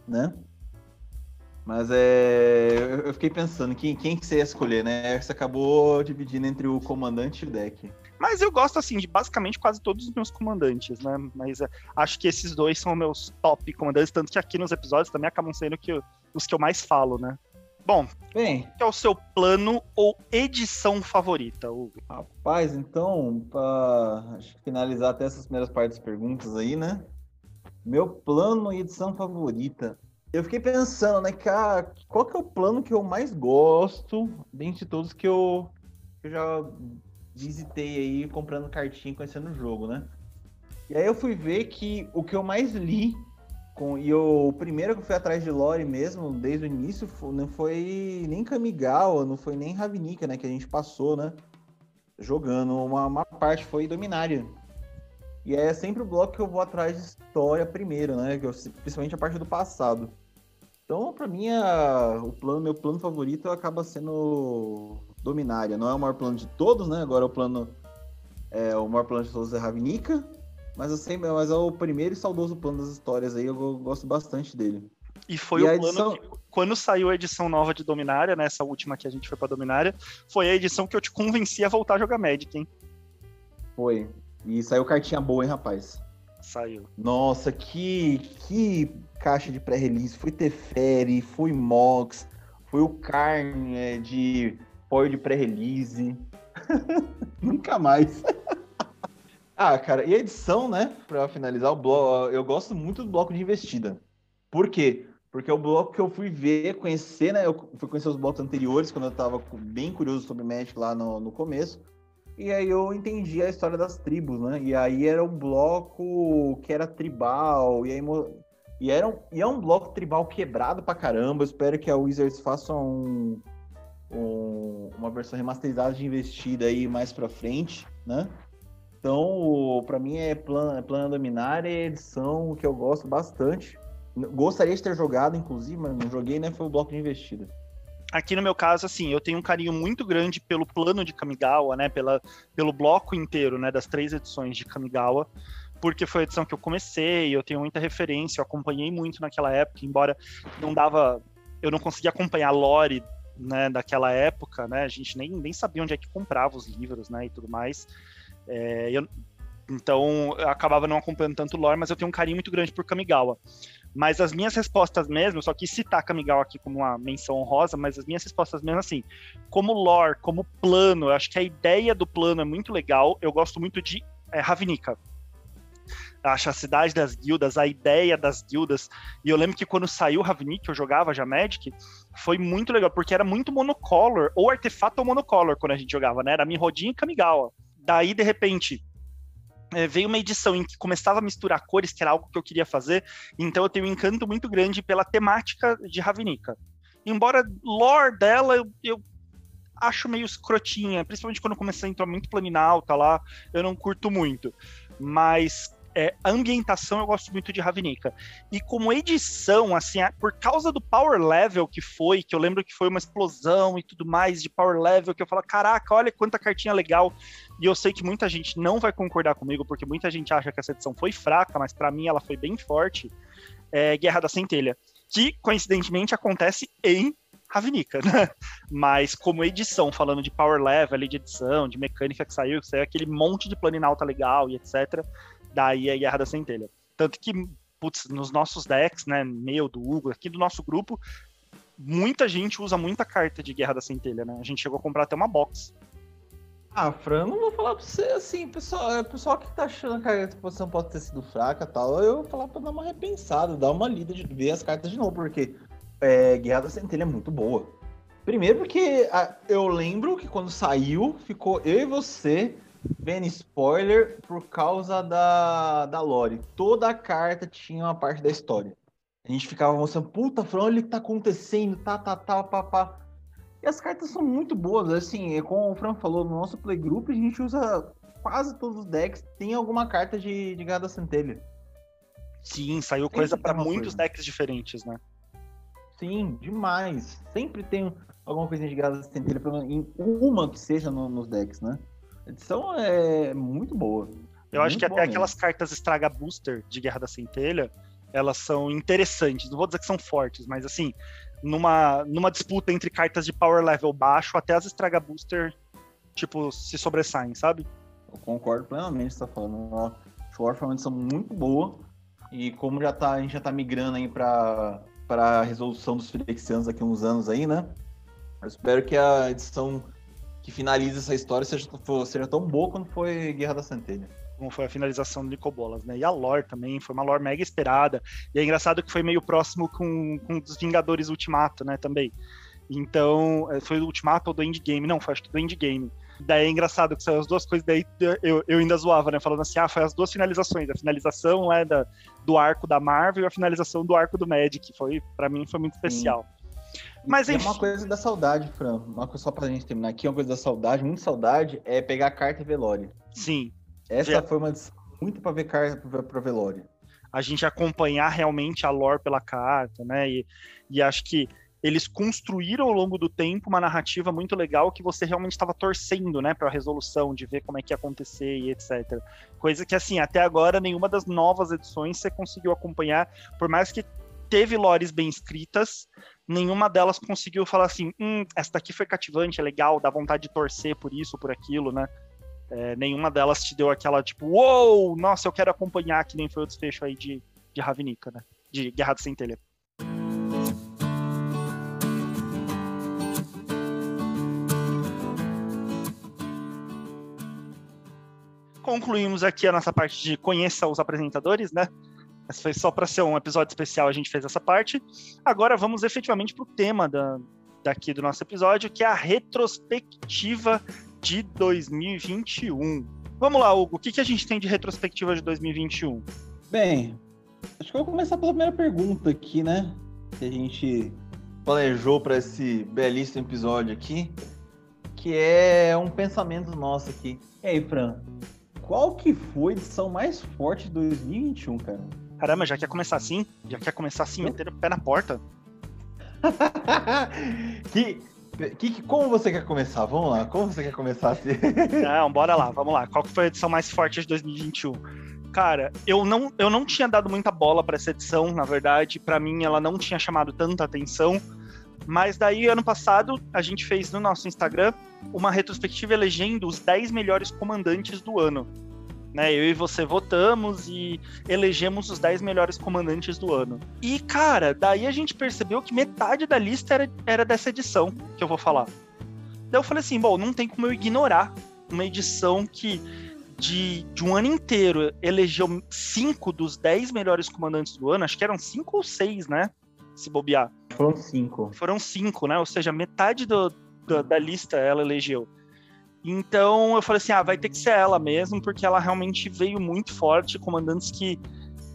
né? Mas é. Eu fiquei pensando, quem, quem que você ia escolher, né? Você acabou dividindo entre o comandante e o deck. Mas eu gosto, assim, de basicamente quase todos os meus comandantes, né? Mas é, acho que esses dois são meus top comandantes, tanto que aqui nos episódios também acabam sendo que, os que eu mais falo, né? Bom, Bem, qual é o seu plano ou edição favorita, Hugo? Rapaz, então, para finalizar até essas primeiras partes das perguntas aí, né? Meu plano e edição favorita. Eu fiquei pensando, né, cara, qual que é o plano que eu mais gosto, dentre todos que eu, que eu já visitei aí comprando cartinha, conhecendo o jogo, né? E aí eu fui ver que o que eu mais li, com, e eu, o primeiro que eu fui atrás de lore mesmo, desde o início, não foi nem Kamigawa, não foi nem Ravnica, né, que a gente passou, né? Jogando, uma, uma parte foi Dominária. E é sempre o bloco que eu vou atrás de história primeiro, né? Eu, principalmente a parte do passado. Então, para mim, a, o plano, meu plano favorito acaba sendo Dominária. Não é o maior plano de todos, né? Agora é o plano. É, o maior plano de todos é Ravnica. Mas, assim, mas é o primeiro e saudoso plano das histórias aí. Eu gosto bastante dele. E foi e o plano edição... que, quando saiu a edição nova de Dominária, né? Essa última que a gente foi pra Dominária, foi a edição que eu te convenci a voltar a jogar Magic, hein? Foi. E saiu cartinha boa, hein, rapaz? Saiu. Nossa, que, que caixa de pré-release, foi Teferi, foi Mox, foi o Carne é, de pó de pré-release. *laughs* Nunca mais. *laughs* ah, cara, e a edição, né? Pra finalizar o bloco, eu gosto muito do bloco de investida. Por quê? Porque é o bloco que eu fui ver, conhecer, né? Eu fui conhecer os blocos anteriores, quando eu tava bem curioso sobre Magic lá no, no começo. E aí eu entendi a história das tribos, né? E aí era um bloco que era tribal, e aí e, era um, e é um bloco tribal quebrado pra caramba. Eu espero que a Wizards faça um, um, uma versão remasterizada de investida aí mais pra frente, né? Então, para mim é plano, é plano dominar e edição que eu gosto bastante. Gostaria de ter jogado, inclusive, mas não joguei, né? Foi o bloco de investida. Aqui no meu caso, assim, eu tenho um carinho muito grande pelo plano de Kamigawa, né? Pela, pelo bloco inteiro, né? Das três edições de Kamigawa porque foi a edição que eu comecei, eu tenho muita referência, eu acompanhei muito naquela época, embora não dava, eu não conseguia acompanhar a lore né, daquela época, né, a gente nem, nem sabia onde é que comprava os livros, né, e tudo mais, é, eu, então eu acabava não acompanhando tanto lore, mas eu tenho um carinho muito grande por Kamigawa. Mas as minhas respostas mesmo, só quis citar Kamigawa aqui como uma menção honrosa, mas as minhas respostas mesmo assim, como lore, como plano, eu acho que a ideia do plano é muito legal, eu gosto muito de é, Ravnica, acho a cidade das guildas, a ideia das guildas. E eu lembro que quando saiu Ravnik, eu jogava já Magic, foi muito legal, porque era muito monocolor, ou artefato ou monocolor quando a gente jogava, né? Era Mirrodin e Kamigawa. Daí, de repente, é, veio uma edição em que começava a misturar cores, que era algo que eu queria fazer, então eu tenho um encanto muito grande pela temática de Ravnica. Embora lore dela, eu, eu acho meio escrotinha, principalmente quando começou a entrar muito planinalta lá, eu não curto muito. Mas é, a ambientação eu gosto muito de Ravnica. E como edição, assim, por causa do power level que foi, que eu lembro que foi uma explosão e tudo mais de power level, que eu falo, caraca, olha quanta cartinha legal. E eu sei que muita gente não vai concordar comigo, porque muita gente acha que essa edição foi fraca, mas para mim ela foi bem forte. É Guerra da Centelha, que coincidentemente acontece em Ravnica, né? *laughs* Mas como edição, falando de power level, de edição, de mecânica que saiu, que saiu aquele monte de planinalta legal e etc daí a Guerra da Centelha. Tanto que, putz, nos nossos decks, né, meu, do Hugo, aqui do nosso grupo, muita gente usa muita carta de Guerra da Centelha, né? A gente chegou a comprar até uma box. Ah, Fran, não vou falar pra você assim, pessoal, é, pessoal que tá achando que a exposição pode ter sido fraca tal, eu vou falar pra dar uma repensada, dar uma lida de ver as cartas de novo, porque é, Guerra da Centelha é muito boa. Primeiro porque a, eu lembro que quando saiu, ficou eu e você Vendo spoiler por causa da, da lore. Toda a carta tinha uma parte da história. A gente ficava mostrando, puta, Fran, olha o que tá acontecendo, tá, tá, tá, papá. E as cartas são muito boas, assim, é como o Fran falou, no nosso playgroup a gente usa quase todos os decks, tem alguma carta de, de Gada Centelha. Sim, saiu Sempre coisa para muitos coisa. decks diferentes, né? Sim, demais. Sempre tem alguma coisinha de Gada Centelha, em uma que seja no, nos decks, né? A edição é muito boa. Eu acho que até mesmo. aquelas cartas estraga booster de Guerra da Centelha, elas são interessantes. Não vou dizer que são fortes, mas assim, numa, numa disputa entre cartas de power level baixo, até as estraga booster, tipo, se sobressaem, sabe? Eu concordo plenamente você tá falando. Shore foi uma edição muito boa. E como já tá, a gente já tá migrando aí para a resolução dos Firexianos daqui a uns anos aí, né? Eu espero que a edição que finalize essa história seja, seja tão boa quanto foi Guerra da Centelha como foi a finalização do Nicobolas, né? E a lore também, foi uma lore mega esperada. E é engraçado que foi meio próximo com, com os Vingadores Ultimato, né, também. Então, é, foi do Ultimato ou do Endgame? Não, foi acho que do Endgame. Daí é engraçado que são as duas coisas, daí eu, eu ainda zoava, né? Falando assim, ah, foi as duas finalizações. A finalização né, da, do arco da Marvel e a finalização do arco do Magic. Foi, para mim, foi muito especial. Sim. Mas é uma coisa da saudade, Fran. Uma coisa só pra gente terminar aqui, uma coisa da saudade, muito saudade, é pegar a carta Velório. Sim. Essa Já... foi uma muito para ver carta para Velório. A gente acompanhar realmente a lore pela carta, né? E, e acho que eles construíram ao longo do tempo uma narrativa muito legal que você realmente estava torcendo, né, para a resolução, de ver como é que ia acontecer e etc. Coisa que assim, até agora nenhuma das novas edições você conseguiu acompanhar, por mais que teve lores bem escritas, nenhuma delas conseguiu falar assim, hum, essa daqui foi cativante, é legal, dá vontade de torcer por isso, por aquilo, né? É, nenhuma delas te deu aquela tipo, uou, nossa, eu quero acompanhar, que nem foi o desfecho aí de, de Ravnica, né? De Guerra de Centelha. Concluímos aqui a nossa parte de conheça os apresentadores, né? Mas foi só para ser um episódio especial, a gente fez essa parte. Agora vamos efetivamente para o tema da, daqui do nosso episódio, que é a retrospectiva de 2021. Vamos lá, Hugo, o que, que a gente tem de retrospectiva de 2021? Bem, acho que eu vou começar pela primeira pergunta aqui, né? Que a gente planejou para esse belíssimo episódio aqui, que é um pensamento nosso aqui. E aí, Fran, qual que foi a edição mais forte de 2021, cara? Caramba, já quer começar assim? Já quer começar assim, meter o pé na porta? *laughs* que, que, como você quer começar? Vamos lá, como você quer começar? Assim? *laughs* Não, bora lá, vamos lá. Qual que foi a edição mais forte de 2021? Cara, eu não, eu não tinha dado muita bola para essa edição, na verdade. Para mim, ela não tinha chamado tanta atenção. Mas daí, ano passado, a gente fez no nosso Instagram uma retrospectiva elegendo os 10 melhores comandantes do ano. Né, eu e você votamos e elegemos os 10 melhores comandantes do ano. E, cara, daí a gente percebeu que metade da lista era, era dessa edição que eu vou falar. Daí eu falei assim: bom, não tem como eu ignorar uma edição que de, de um ano inteiro elegeu cinco dos 10 melhores comandantes do ano, acho que eram cinco ou seis, né? Se bobear. Foram cinco. Foram cinco, né? Ou seja, metade do, do da lista ela elegeu. Então eu falei assim: ah, vai ter que ser ela mesmo, porque ela realmente veio muito forte, comandantes que.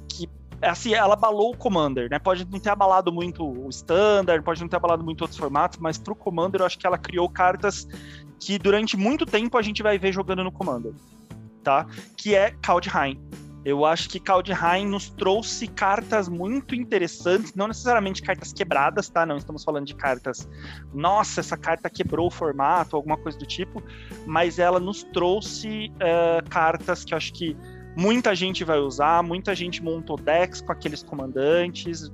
que assim, ela abalou o Commander, né? Pode não ter abalado muito o Standard, pode não ter abalado muito outros formatos, mas pro Commander eu acho que ela criou cartas que durante muito tempo a gente vai ver jogando no Commander, tá? Que é Kaldheim. Eu acho que Kaldheim nos trouxe cartas muito interessantes, não necessariamente cartas quebradas, tá? Não estamos falando de cartas, nossa, essa carta quebrou o formato, alguma coisa do tipo, mas ela nos trouxe uh, cartas que eu acho que muita gente vai usar, muita gente montou decks com aqueles comandantes.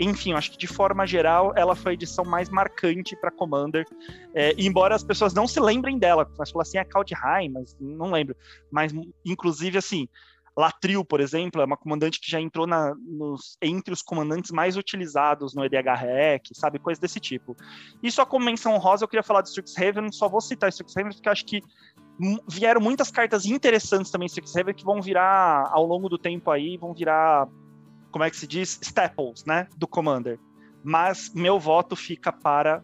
Enfim, eu acho que de forma geral ela foi a edição mais marcante para Commander. É, embora as pessoas não se lembrem dela, mas falar assim, é Kaldheim, mas não lembro. Mas, inclusive, assim, Latril, por exemplo, é uma comandante que já entrou na, nos, entre os comandantes mais utilizados no EDHREC, sabe? Coisas desse tipo. E só como menção rosa, eu queria falar de Strixhaven, só vou citar Strixhaven porque acho que vieram muitas cartas interessantes também em Strixhaven que vão virar, ao longo do tempo aí, vão virar, como é que se diz? Staples, né? Do Commander. Mas meu voto fica para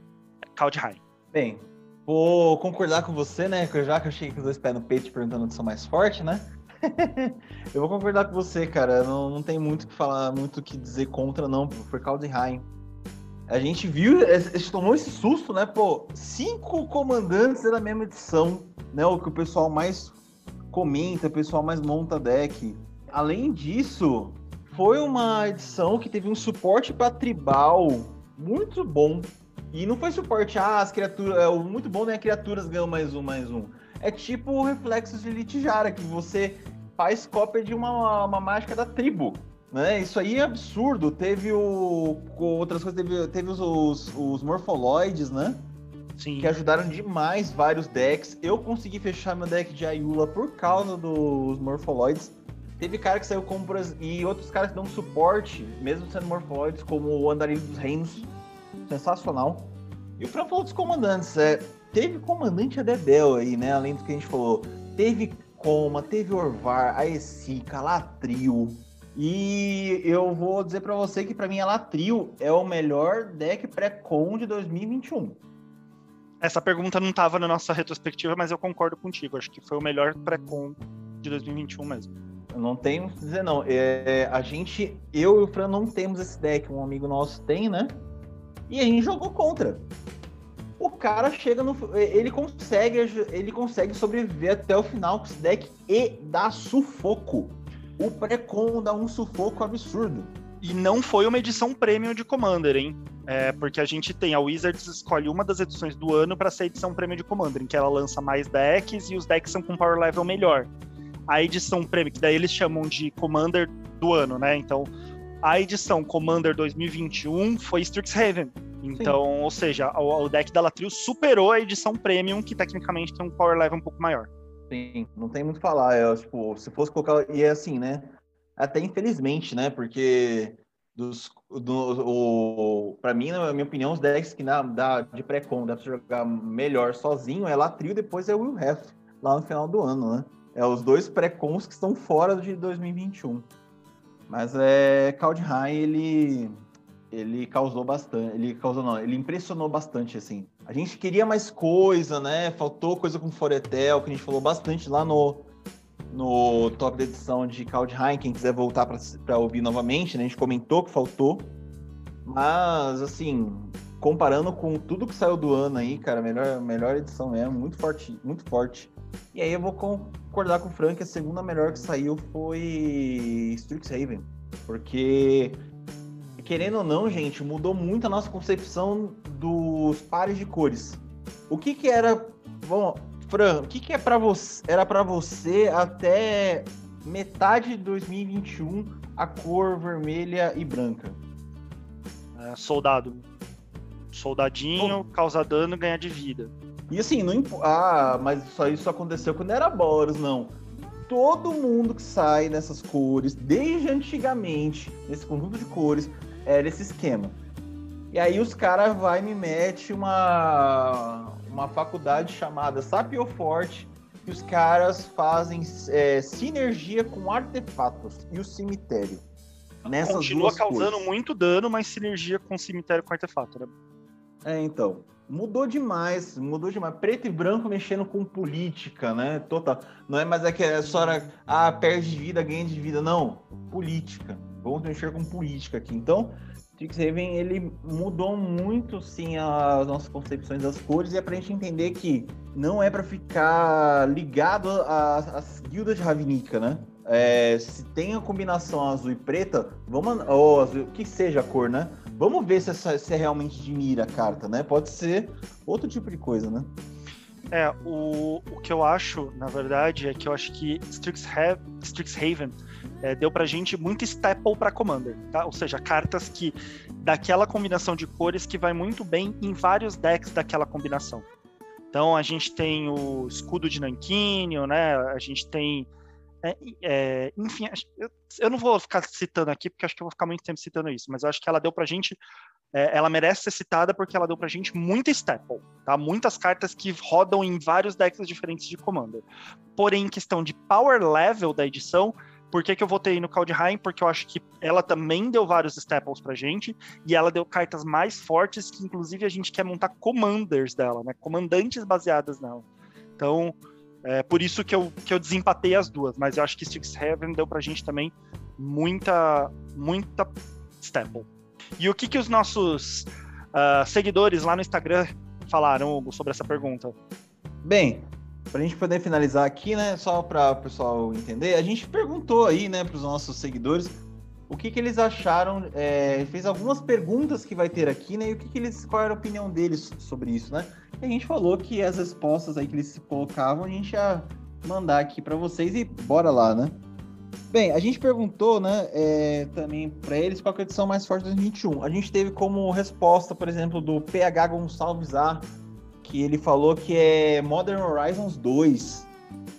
Kaldheim. Bem, vou concordar com você, né? Já que eu cheguei com os dois pés no peito perguntando se sou mais forte, né? *laughs* eu vou concordar com você, cara. Não, não tem muito que falar, muito que dizer contra, não, por Kaldenheim. A gente viu, a gente tomou esse susto, né? Pô, cinco comandantes da mesma edição, né? O que o pessoal mais comenta, o pessoal mais monta deck. Além disso, foi uma edição que teve um suporte para tribal muito bom. E não foi suporte, ah, as criaturas. É, muito bom, né? Criaturas ganham mais um, mais um. É tipo o reflexos de Litijara, que você faz cópia de uma, uma mágica da tribo. Né? Isso aí é absurdo. Teve o. Outras coisas, teve, teve os, os, os morfoloides, né? Sim. Que ajudaram demais vários decks. Eu consegui fechar meu deck de Ayula por causa dos morfoloides. Teve cara que saiu com e outros caras que dão suporte, mesmo sendo morfoloides, como o Andarilho dos Reinos. Sensacional. E o Fran falou dos comandantes. É, teve comandante a Dedel aí, né? Além do que a gente falou. Teve Coma, teve Orvar, Aesica, Latril. E eu vou dizer para você que para mim a Latril é o melhor deck pré-con de 2021. Essa pergunta não estava na nossa retrospectiva, mas eu concordo contigo. Acho que foi o melhor pré-con de 2021 mesmo. Eu não tenho o que dizer, não. É, a gente, eu e o Fran não temos esse deck, um amigo nosso tem, né? E a gente jogou contra o cara chega no. Ele consegue, ele consegue sobreviver até o final com esse deck e dá sufoco. O pré-com dá um sufoco absurdo. E não foi uma edição premium de Commander, hein? É, porque a gente tem a Wizards escolhe uma das edições do ano para ser edição premium de Commander, em que ela lança mais decks e os decks são com power level melhor. A edição premium, que daí eles chamam de Commander do ano, né? Então, a edição Commander 2021 foi Strixhaven, então, Sim. ou seja, o, o, deck da Latril superou a edição Premium, que tecnicamente tem um power level um pouco maior. Sim, não tem muito o falar. É, tipo, se fosse colocar. E é assim, né? Até infelizmente, né? Porque dos, do, o, pra mim, na minha opinião, os decks que dá, dá de pré-com, dá pra jogar melhor sozinho é Latril e depois é Will Hef, lá no final do ano, né? É os dois pré-cons que estão fora de 2021. Mas é Kaldheim, ele ele causou bastante, ele causou não, ele impressionou bastante, assim. A gente queria mais coisa, né? Faltou coisa com Foretel, que a gente falou bastante lá no, no top da edição de Kaldheim, quem quiser voltar para ouvir novamente, né? A gente comentou que faltou. Mas, assim, comparando com tudo que saiu do ano aí, cara, melhor, melhor edição mesmo, muito forte, muito forte. E aí eu vou concordar com o Frank, a segunda melhor que saiu foi Strixhaven. Porque, querendo ou não, gente, mudou muito a nossa concepção dos pares de cores. O que que era... Bom, Fran, o que que é para você, era para você até metade de 2021 a cor vermelha e branca? É, soldado. Soldadinho, causa dano, ganha de vida. E assim, não impo... Ah, mas só isso aconteceu quando era Boros, não. Todo mundo que sai nessas cores, desde antigamente, nesse conjunto de cores, era esse esquema. E aí os caras vai e me mete uma, uma faculdade chamada Sapio Forte, que os caras fazem é, sinergia com artefatos e o cemitério. Nessas Continua causando muito dano, mas sinergia com cemitério com artefato, né? É, então. Mudou demais, mudou demais. Preto e branco mexendo com política, né? Total. Não é mais aquela história, ah, perde de vida, ganha de vida. Não. Política. Vamos mexer com política aqui. Então, Strixhaven, ele mudou muito, sim, as nossas concepções das cores e é pra gente entender que não é para ficar ligado às guildas de Ravnica, né? É, se tem a combinação azul e preta, vamos, ou azul, que seja a cor, né? Vamos ver se, essa, se é realmente de mira a carta, né? Pode ser outro tipo de coisa, né? É, o, o que eu acho, na verdade, é que eu acho que Strixhaven, Strixhaven é, deu pra gente muito staple para Commander, tá? Ou seja, cartas que daquela combinação de cores que vai muito bem em vários decks daquela combinação. Então a gente tem o escudo de Nanquinho, né? A gente tem é, é, enfim, eu, eu, não vou ficar citando aqui, porque acho que eu vou ficar muito tempo citando isso, mas eu acho que ela deu pra gente. É, ela merece ser citada porque ela deu pra gente muita staple, tá? Muitas cartas que rodam em vários decks diferentes de Commander. Porém, em questão de power level da edição, por que, que eu votei no Kaldheim? Porque eu acho que ela também deu vários staples pra gente, e ela deu cartas mais fortes que, inclusive, a gente quer montar commanders dela, né? Comandantes baseadas nela. Então, é por isso que eu, que eu desempatei as duas, mas eu acho que Six Heaven deu pra gente também muita, muita staple. E o que, que os nossos uh, seguidores lá no Instagram falaram, Hugo, sobre essa pergunta? Bem, para a gente poder finalizar aqui, né, só para o pessoal entender, a gente perguntou aí, né, para os nossos seguidores o que, que eles acharam, é, fez algumas perguntas que vai ter aqui, né, e o que, que eles, qual era a opinião deles sobre isso, né? a gente falou que as respostas aí que eles colocavam, a gente ia mandar aqui para vocês e bora lá, né? Bem, a gente perguntou, né, é, também para eles qual é a edição mais forte de 2021. A gente teve como resposta, por exemplo, do PH Gonçalves A, que ele falou que é Modern Horizons 2,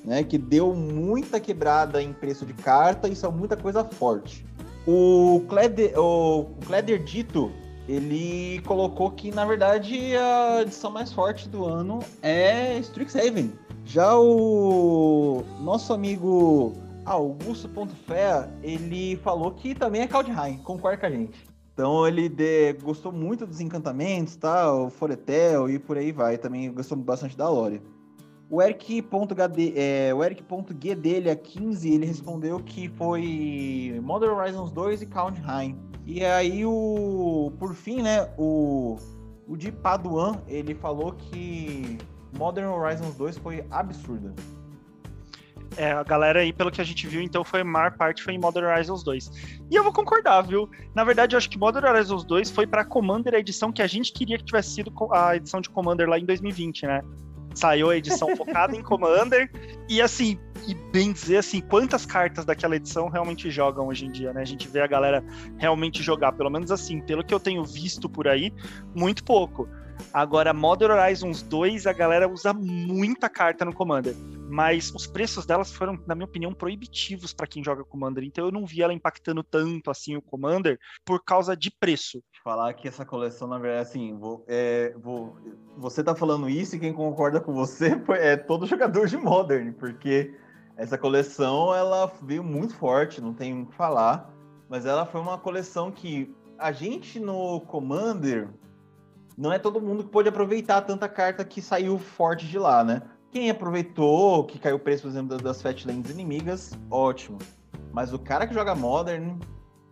né, que deu muita quebrada em preço de carta e são muita coisa forte. O Kleder, o Kleder Dito ele colocou que, na verdade, a edição mais forte do ano é Strixhaven. Já o nosso amigo Augusto Ponto Fé, ele falou que também é Kaldheim, concorda com a gente. Então ele de, gostou muito dos encantamentos, tá? O Foretel e por aí vai. Também gostou bastante da Lore. O Eric.g é, o Eric.g dele, a 15, ele respondeu que foi Modern Horizons 2 e Kaldheim. E aí, o, por fim, né, o, o de Paduan, ele falou que Modern Horizons 2 foi absurda. É, a galera aí, pelo que a gente viu, então foi a maior parte foi em Modern Horizons 2. E eu vou concordar, viu? Na verdade, eu acho que Modern Horizons 2 foi para Commander a edição que a gente queria que tivesse sido a edição de Commander lá em 2020, né? Saiu a edição focada em Commander. E assim, e bem dizer assim, quantas cartas daquela edição realmente jogam hoje em dia, né? A gente vê a galera realmente jogar, pelo menos assim, pelo que eu tenho visto por aí, muito pouco. Agora, Modern Horizons 2, a galera usa muita carta no Commander, mas os preços delas foram, na minha opinião, proibitivos para quem joga Commander, então eu não vi ela impactando tanto assim o Commander por causa de preço. Falar que essa coleção, na verdade, assim, vou, é, vou, você tá falando isso e quem concorda com você *laughs* é todo jogador de Modern, porque essa coleção ela veio muito forte, não tem o que falar, mas ela foi uma coleção que a gente no Commander não é todo mundo que pôde aproveitar tanta carta que saiu forte de lá, né? Quem aproveitou, que caiu o preço, por exemplo, das Fatlands inimigas, ótimo. Mas o cara que joga Modern,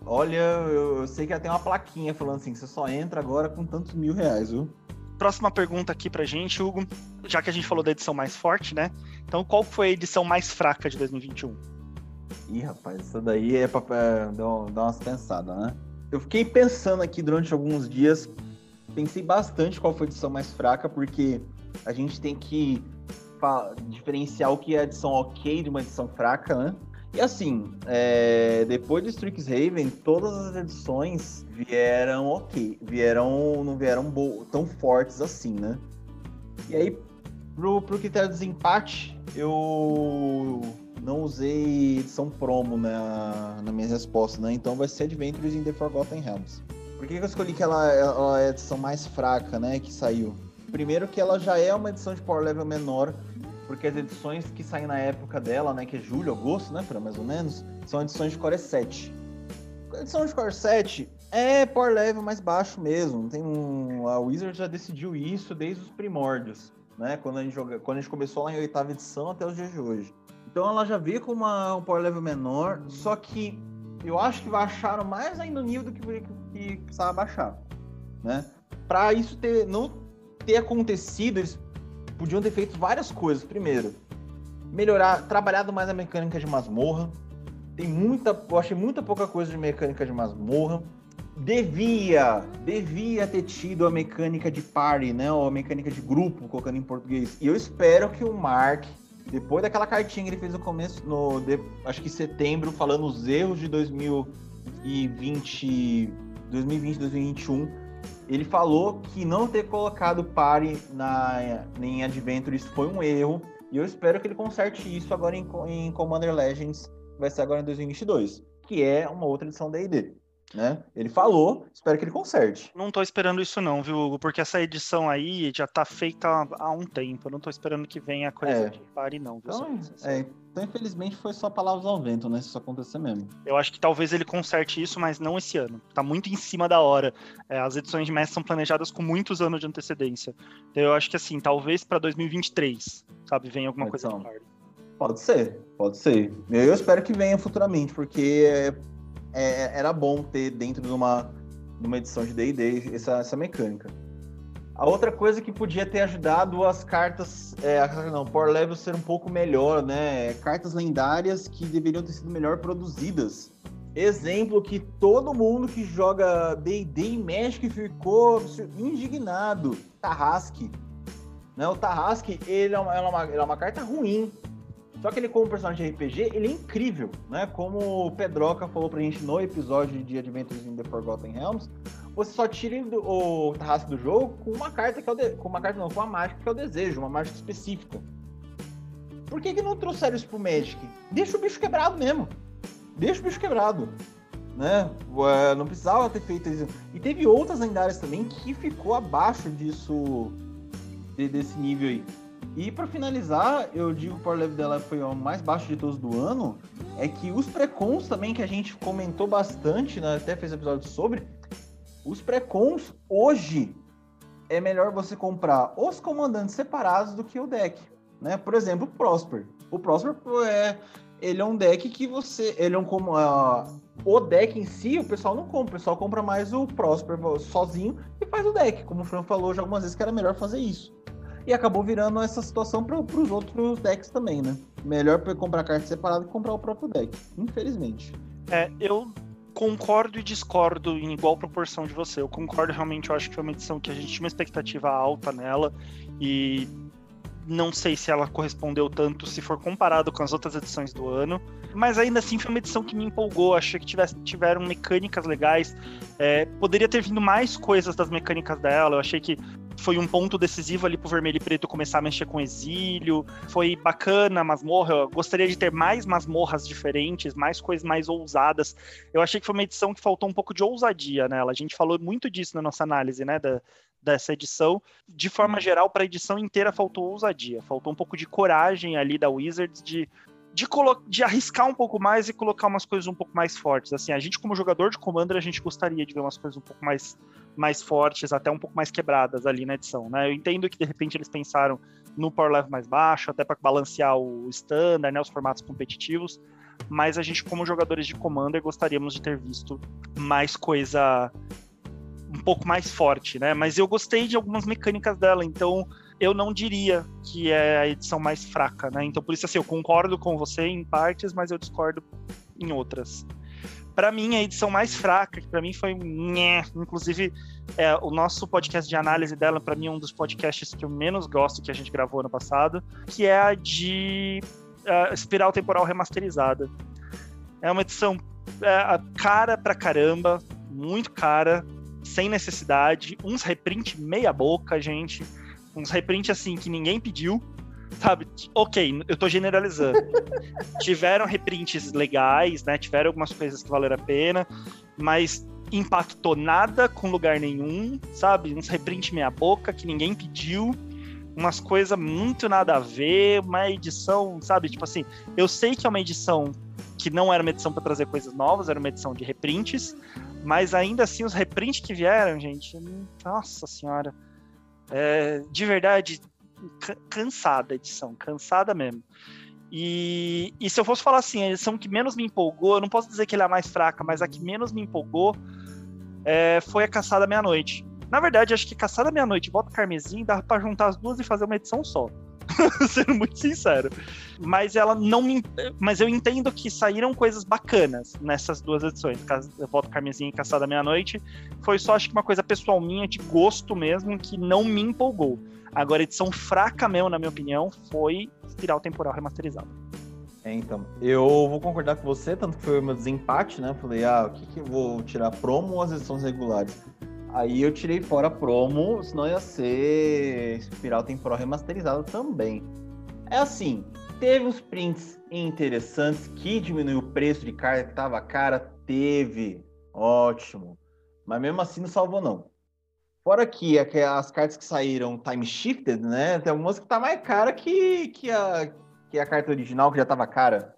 Olha, eu, eu sei que tem uma plaquinha falando assim, você só entra agora com tantos mil reais, viu? Próxima pergunta aqui pra gente, Hugo. Já que a gente falou da edição mais forte, né? Então, qual foi a edição mais fraca de 2021? Ih, rapaz, isso daí é pra, pra dar, dar umas pensadas, né? Eu fiquei pensando aqui durante alguns dias, pensei bastante qual foi a edição mais fraca, porque a gente tem que diferenciar o que é edição ok de uma edição fraca, né? E assim, é, depois de Strixhaven, todas as edições vieram ok, vieram não vieram tão fortes assim, né? E aí, pro, pro critério de desempate, eu não usei edição promo na, na minha resposta, né? Então vai ser Adventures in the Forgotten Realms. Por que, que eu escolhi que ela, ela é a edição mais fraca, né, que saiu? Primeiro que ela já é uma edição de power level menor porque as edições que saem na época dela, né, que é julho, agosto, né, para mais ou menos, são edições de Core 7. A edição de Core 7 é power level mais baixo mesmo. Tem um, a Wizard já decidiu isso desde os primórdios, né, quando a gente joga, quando a gente começou lá em oitava edição até os dias de hoje. Então ela já veio com uma, um power level menor, só que eu acho que baixaram mais ainda o nível do que, que, que precisava baixar, né? Para isso ter não ter acontecido, eles podiam ter feito várias coisas. Primeiro, melhorar, trabalhado mais a mecânica de masmorra. Tem muita, eu achei muita pouca coisa de mecânica de masmorra. Devia, devia ter tido a mecânica de party, né? Ou a mecânica de grupo, colocando em português. E eu espero que o Mark, depois daquela cartinha que ele fez no começo, no, de, acho que setembro, falando os erros de 2020, 2020, 2021, ele falou que não ter colocado pare na, em Adventures foi um erro. E eu espero que ele conserte isso agora em, em Commander Legends, que vai ser agora em 2022, que é uma outra edição da ID né? Ele falou, espero que ele conserte. Não tô esperando isso não, viu, Hugo? Porque essa edição aí já tá feita há um tempo. Eu não tô esperando que venha a coisa é. de pare, não. Viu? Então, é, então, infelizmente, foi só palavras ao vento, né? Se isso acontecer mesmo. Eu acho que talvez ele conserte isso, mas não esse ano. Tá muito em cima da hora. É, as edições de mestre são planejadas com muitos anos de antecedência. Então, eu acho que, assim, talvez para 2023, sabe, venha alguma coisa de pare. Pode ser, pode ser. Eu espero que venha futuramente, porque é é, era bom ter dentro de uma, de uma edição de D&D essa, essa mecânica. A outra coisa que podia ter ajudado as cartas, é, não, Power Level ser um pouco melhor, né? Cartas lendárias que deveriam ter sido melhor produzidas. Exemplo que todo mundo que joga D&D em Magic ficou indignado. Tarrasque. Né? O Tarrasque, ele é uma, é uma, ele é uma carta ruim, só que ele, como personagem de RPG, ele é incrível, né? Como o Pedroca falou pra gente no episódio de Adventures in the Forgotten Realms, você só tira o Tarrasque do jogo com uma carta que é o de... com uma carta não, com uma mágica que é o desejo, uma mágica específica. Por que, que não trouxeram isso pro Magic? Deixa o bicho quebrado mesmo. Deixa o bicho quebrado. Né? Não precisava ter feito isso. E teve outras lendárias também que ficou abaixo disso, desse nível aí. E para finalizar, eu digo que o power level dela foi o mais baixo de todos do ano, é que os precons também, que a gente comentou bastante, né, até fez episódio sobre, os precons hoje é melhor você comprar os comandantes separados do que o deck. Né? Por exemplo, o Prosper. O Prosper é, ele é um deck que você. Ele é um como. Uh, o deck em si, o pessoal não compra, o pessoal compra mais o Prosper sozinho e faz o deck. Como o Fran falou já algumas vezes que era melhor fazer isso e acabou virando essa situação para os outros decks também, né? Melhor comprar carta separada que comprar o próprio deck, infelizmente. É, eu concordo e discordo em igual proporção de você. Eu concordo realmente, eu acho que foi uma edição que a gente tinha uma expectativa alta nela e não sei se ela correspondeu tanto se for comparado com as outras edições do ano, mas ainda assim foi uma edição que me empolgou. Achei que tivesse, tiveram mecânicas legais. É, poderia ter vindo mais coisas das mecânicas dela. Eu achei que foi um ponto decisivo ali pro Vermelho e Preto começar a mexer com exílio. Foi bacana a masmorra. Eu gostaria de ter mais masmorras diferentes, mais coisas mais ousadas. Eu achei que foi uma edição que faltou um pouco de ousadia nela. A gente falou muito disso na nossa análise, né? Da, dessa edição. De forma geral, para a edição inteira faltou ousadia. Faltou um pouco de coragem ali da Wizards de de, de arriscar um pouco mais e colocar umas coisas um pouco mais fortes. Assim, a gente, como jogador de Commander, a gente gostaria de ver umas coisas um pouco mais, mais fortes, até um pouco mais quebradas ali na edição. Né? Eu entendo que de repente eles pensaram no power level mais baixo, até para balancear o standard, né, os formatos competitivos. mas a gente, como jogadores de Commander, gostaríamos de ter visto mais coisa um pouco mais forte, né? Mas eu gostei de algumas mecânicas dela, então eu não diria que é a edição mais fraca, né? Então por isso assim, eu concordo com você em partes, mas eu discordo em outras. Para mim, a edição mais fraca, que para mim foi, nhé, inclusive é, o nosso podcast de análise dela, para mim é um dos podcasts que eu menos gosto que a gente gravou ano passado, que é a de uh, Espiral Temporal Remasterizada. É uma edição é, cara pra caramba, muito cara, sem necessidade, uns reprint meia boca, gente, uns reprint assim que ninguém pediu, sabe? Ok, eu tô generalizando. *laughs* Tiveram reprints legais, né? Tiveram algumas coisas que valeram a pena, mas impactou nada com lugar nenhum, sabe? Uns reprint meia boca que ninguém pediu umas coisas muito nada a ver, uma edição, sabe? Tipo assim, eu sei que é uma edição que não era uma edição para trazer coisas novas, era uma edição de reprints, mas ainda assim, os reprints que vieram, gente, nossa senhora. É, de verdade, cansada a edição, cansada mesmo. E, e se eu fosse falar assim, a edição que menos me empolgou, eu não posso dizer que ela é a mais fraca, mas a que menos me empolgou é, foi a Caçada Meia-Noite. Na verdade, acho que Caçada Meia-Noite e Volta Carmesim dava pra juntar as duas e fazer uma edição só. *laughs* sendo muito sincero. Mas ela não me. Mas eu entendo que saíram coisas bacanas nessas duas edições. Volta Carmesim e Caçada Meia-Noite. Foi só, acho que uma coisa pessoal minha, de gosto mesmo, que não me empolgou. Agora, a edição fraca mesmo, na minha opinião, foi Espiral Temporal Remasterizada. É, então, eu vou concordar com você, tanto que foi o meu desempate, né? Falei, ah, o que, que eu vou tirar promo ou as edições regulares? Aí eu tirei fora promo, senão ia ser Espiral Temporal remasterizado também. É assim, teve uns prints interessantes que diminuiu o preço de carta que tava cara, teve, ótimo. Mas mesmo assim não salvou não. Fora que as cartas que saíram time shifted, né? Tem algumas que tá mais cara que, que, a, que a carta original que já tava cara.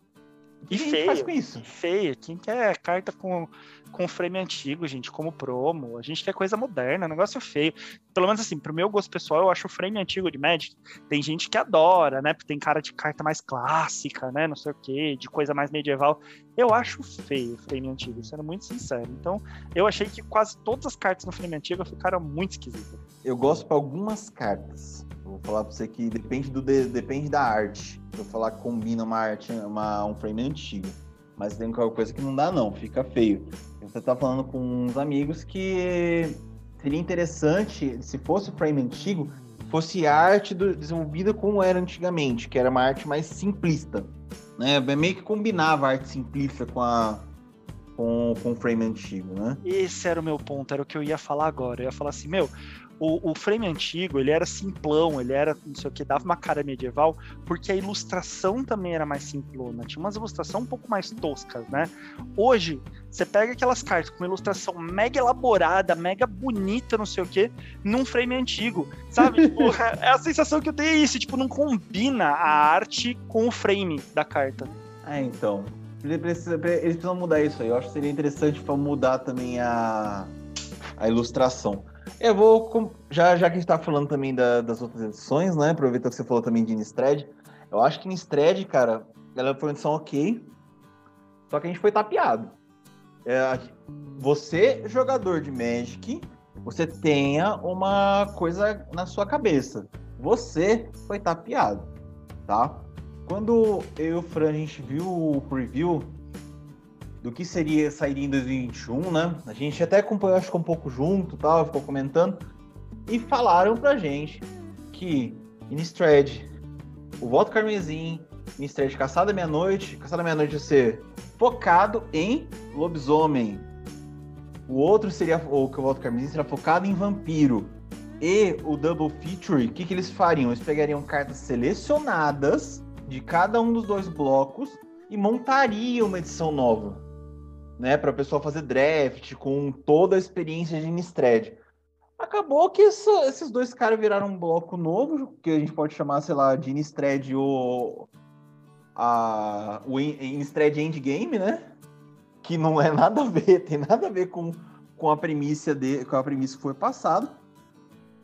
O que, que feio, faz com isso? Feio. Quem quer carta com com frame antigo, gente, como promo. A gente quer coisa moderna, negócio feio. Pelo menos assim, pro meu gosto pessoal, eu acho o frame antigo de Magic. Tem gente que adora, né? Porque tem cara de carta mais clássica, né? Não sei o quê, de coisa mais medieval. Eu acho feio o frame antigo, sendo muito sincero. Então, eu achei que quase todas as cartas no frame antigo ficaram muito esquisitas. Eu gosto para algumas cartas. Vou falar pra você que depende, do, depende da arte. Vou falar que combina uma arte, uma, um frame antigo. Mas tem coisa que não dá, não, fica feio. Você tá falando com uns amigos que seria interessante, se fosse o frame antigo, fosse arte do, desenvolvida como era antigamente, que era uma arte mais simplista. Né? Meio que combinava a arte simplista com a, com, com o frame antigo, né? Esse era o meu ponto, era o que eu ia falar agora. Eu ia falar assim, meu, o, o, frame antigo, ele era simplão, ele era, não sei o que, dava uma cara medieval, porque a ilustração também era mais simplona, tinha umas ilustrações um pouco mais toscas, né? Hoje, você pega aquelas cartas com uma ilustração mega elaborada, mega bonita, não sei o que, num frame antigo, sabe? *laughs* tipo, é a sensação que eu tenho é isso, tipo, não combina a arte com o frame da carta. É, então. Eles precisam mudar isso aí. Eu acho que seria interessante para mudar também a, a ilustração. Eu vou. Já, já que a gente tá falando também da, das outras edições, né? Aproveita que você falou também de Innistrad. Eu acho que Innistrad, cara, ela foi uma edição ok. Só que a gente foi tapeado. É, você, jogador de Magic, você tenha uma coisa na sua cabeça. Você foi tapeado, tá? Quando eu e o Fran a gente viu o preview do que seria sairia em 2021, né? A gente até acompanhou, acho que um pouco junto, tal, ficou comentando e falaram pra gente que Innistrad, o Voto Carmesim, Innistrad Caçada Meia-Noite, Caçada Meia-Noite ia ser focado em lobisomem. O outro seria, ou que o Voto Carmesim seria focado em vampiro. E o Double Feature, o que, que eles fariam? Eles pegariam cartas selecionadas de cada um dos dois blocos e montariam uma edição nova né, para o pessoal fazer draft com toda a experiência de Innistrad. Acabou que esses dois caras viraram um bloco novo, que a gente pode chamar, sei lá, de Innistrad ou a, o Innistrad Endgame, né? Que não é nada a ver, tem nada a ver com, com a premissa de, com a premissa que foi passado.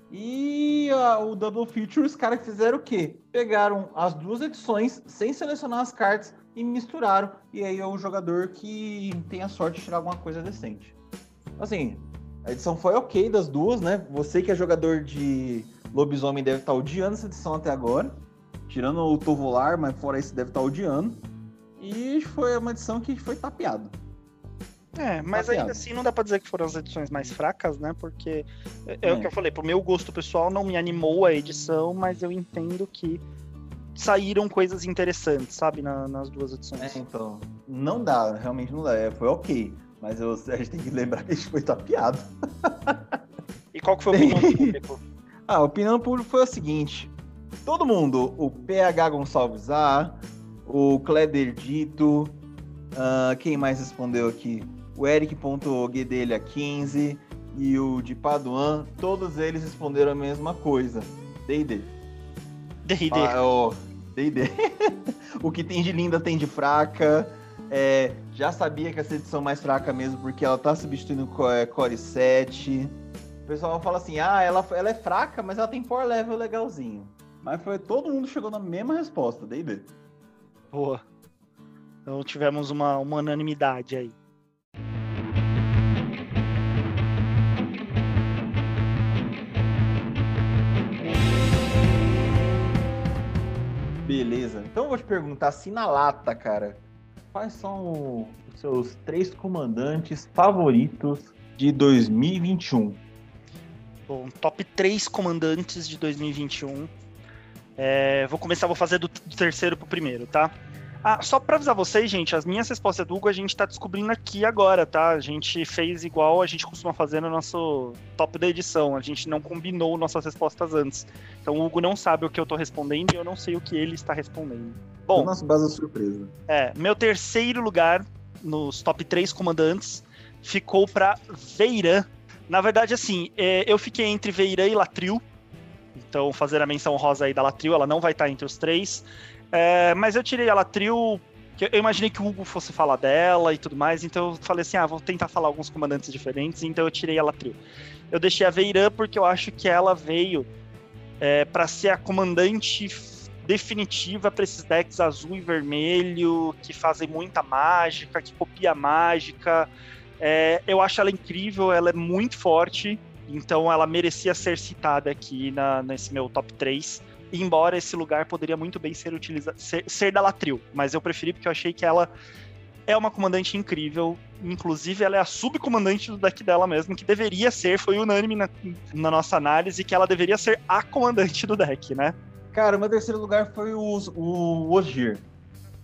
E a, o Double Feature, os caras fizeram o quê? Pegaram as duas edições sem selecionar as cartas e misturaram. E aí é o jogador que tem a sorte de tirar alguma coisa decente. Assim, a edição foi ok das duas, né? Você que é jogador de lobisomem deve estar odiando essa edição até agora. Tirando o Tovolar, mas fora isso deve estar odiando. E foi uma edição que foi tapeado. É, mas ainda assim não dá pra dizer que foram as edições mais fracas, né? Porque é, é, é, o que eu falei, pro meu gosto pessoal não me animou a edição, mas eu entendo que saíram coisas interessantes, sabe, na, nas duas edições. É, então, não dá, realmente não dá. É, foi ok, mas eu, a gente tem que lembrar que a gente foi tapeado. E qual que foi a opinião do *laughs* público? ah, a opinião do público foi o seguinte: todo mundo, o PH Gonçalves A, o Kleder Dito, uh, quem mais respondeu aqui? O Eric.guedelha 15 e o de Paduan, todos eles responderam a mesma coisa. D&D. D&D. Ah, oh, D&D. o que tem de linda tem de fraca. É, já sabia que essa edição mais fraca mesmo, porque ela tá substituindo é, Core 7. O pessoal fala assim, ah, ela, ela é fraca, mas ela tem power level legalzinho. Mas foi todo mundo chegou na mesma resposta, D&D. Boa. Então tivemos uma, uma unanimidade aí. Beleza. Então eu vou te perguntar assim na lata, cara. Quais são os seus três comandantes favoritos de 2021? Bom, top 3 comandantes de 2021. É, vou começar, vou fazer do, do terceiro pro primeiro, tá? Ah, só para avisar vocês, gente, as minhas respostas do Hugo a gente tá descobrindo aqui agora, tá? A gente fez igual a gente costuma fazer no nosso top da edição. A gente não combinou nossas respostas antes. Então o Hugo não sabe o que eu tô respondendo e eu não sei o que ele está respondendo. Bom, nossa base de surpresa. É, meu terceiro lugar nos top 3 comandantes ficou para Veiran. Na verdade, assim, é, eu fiquei entre Veiran e Latril. Então, fazer a menção rosa aí da Latril, ela não vai estar entre os três. É, mas eu tirei ela trio. Eu imaginei que o Hugo fosse falar dela e tudo mais, então eu falei assim: ah, vou tentar falar alguns comandantes diferentes, então eu tirei ela trio. Eu deixei a Veiran porque eu acho que ela veio é, para ser a comandante definitiva para esses decks azul e vermelho, que fazem muita mágica, que copia mágica. É, eu acho ela incrível, ela é muito forte, então ela merecia ser citada aqui na, nesse meu top 3 embora esse lugar poderia muito bem ser utilizado ser, ser da Latril, mas eu preferi porque eu achei que ela é uma comandante incrível, inclusive ela é a subcomandante do deck dela mesmo, que deveria ser, foi unânime na, na nossa análise, que ela deveria ser a comandante do deck, né? Cara, meu terceiro lugar foi o, o Ojir.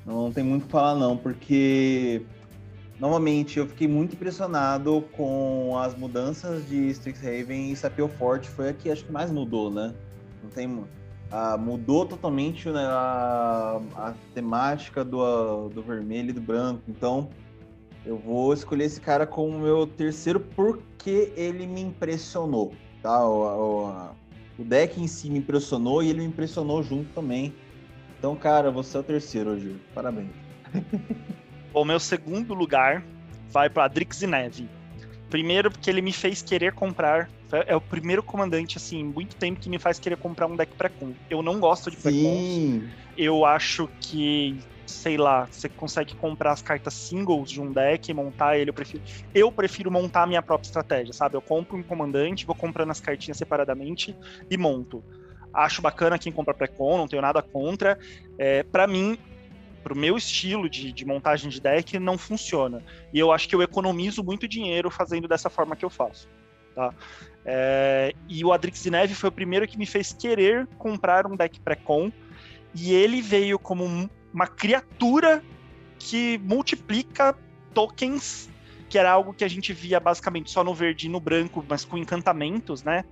Não tem muito o que falar não, porque novamente eu fiquei muito impressionado com as mudanças de Strixhaven e Sapio Forte, foi a que acho que mais mudou, né? Não tem ah, mudou totalmente né, a, a, temática do, do vermelho e do branco. Então, eu vou escolher esse cara como meu terceiro porque ele me impressionou, tá? O, o, o, deck em si me impressionou e ele me impressionou junto também. Então, cara, você é o terceiro hoje. Parabéns. *laughs* O meu segundo lugar vai para Drix e Neve. Primeiro, porque ele me fez querer comprar é, é o primeiro comandante, assim, muito tempo que me faz querer comprar um deck pré-com. Eu não gosto de pré-cons. Eu acho que, sei lá, você consegue comprar as cartas singles de um deck e montar ele. Eu prefiro, eu prefiro montar a minha própria estratégia, sabe? Eu compro um comandante, vou comprando as cartinhas separadamente e monto. Acho bacana quem compra pré-con, não tenho nada contra. É, para mim, pro meu estilo de, de, montagem de deck, não funciona. E eu acho que eu economizo muito dinheiro fazendo dessa forma que eu faço. Tá? É, e o Adrix de Neve foi o primeiro que me fez querer comprar um deck pré-con. E ele veio como uma criatura que multiplica tokens, que era algo que a gente via basicamente só no verde e no branco, mas com encantamentos, né?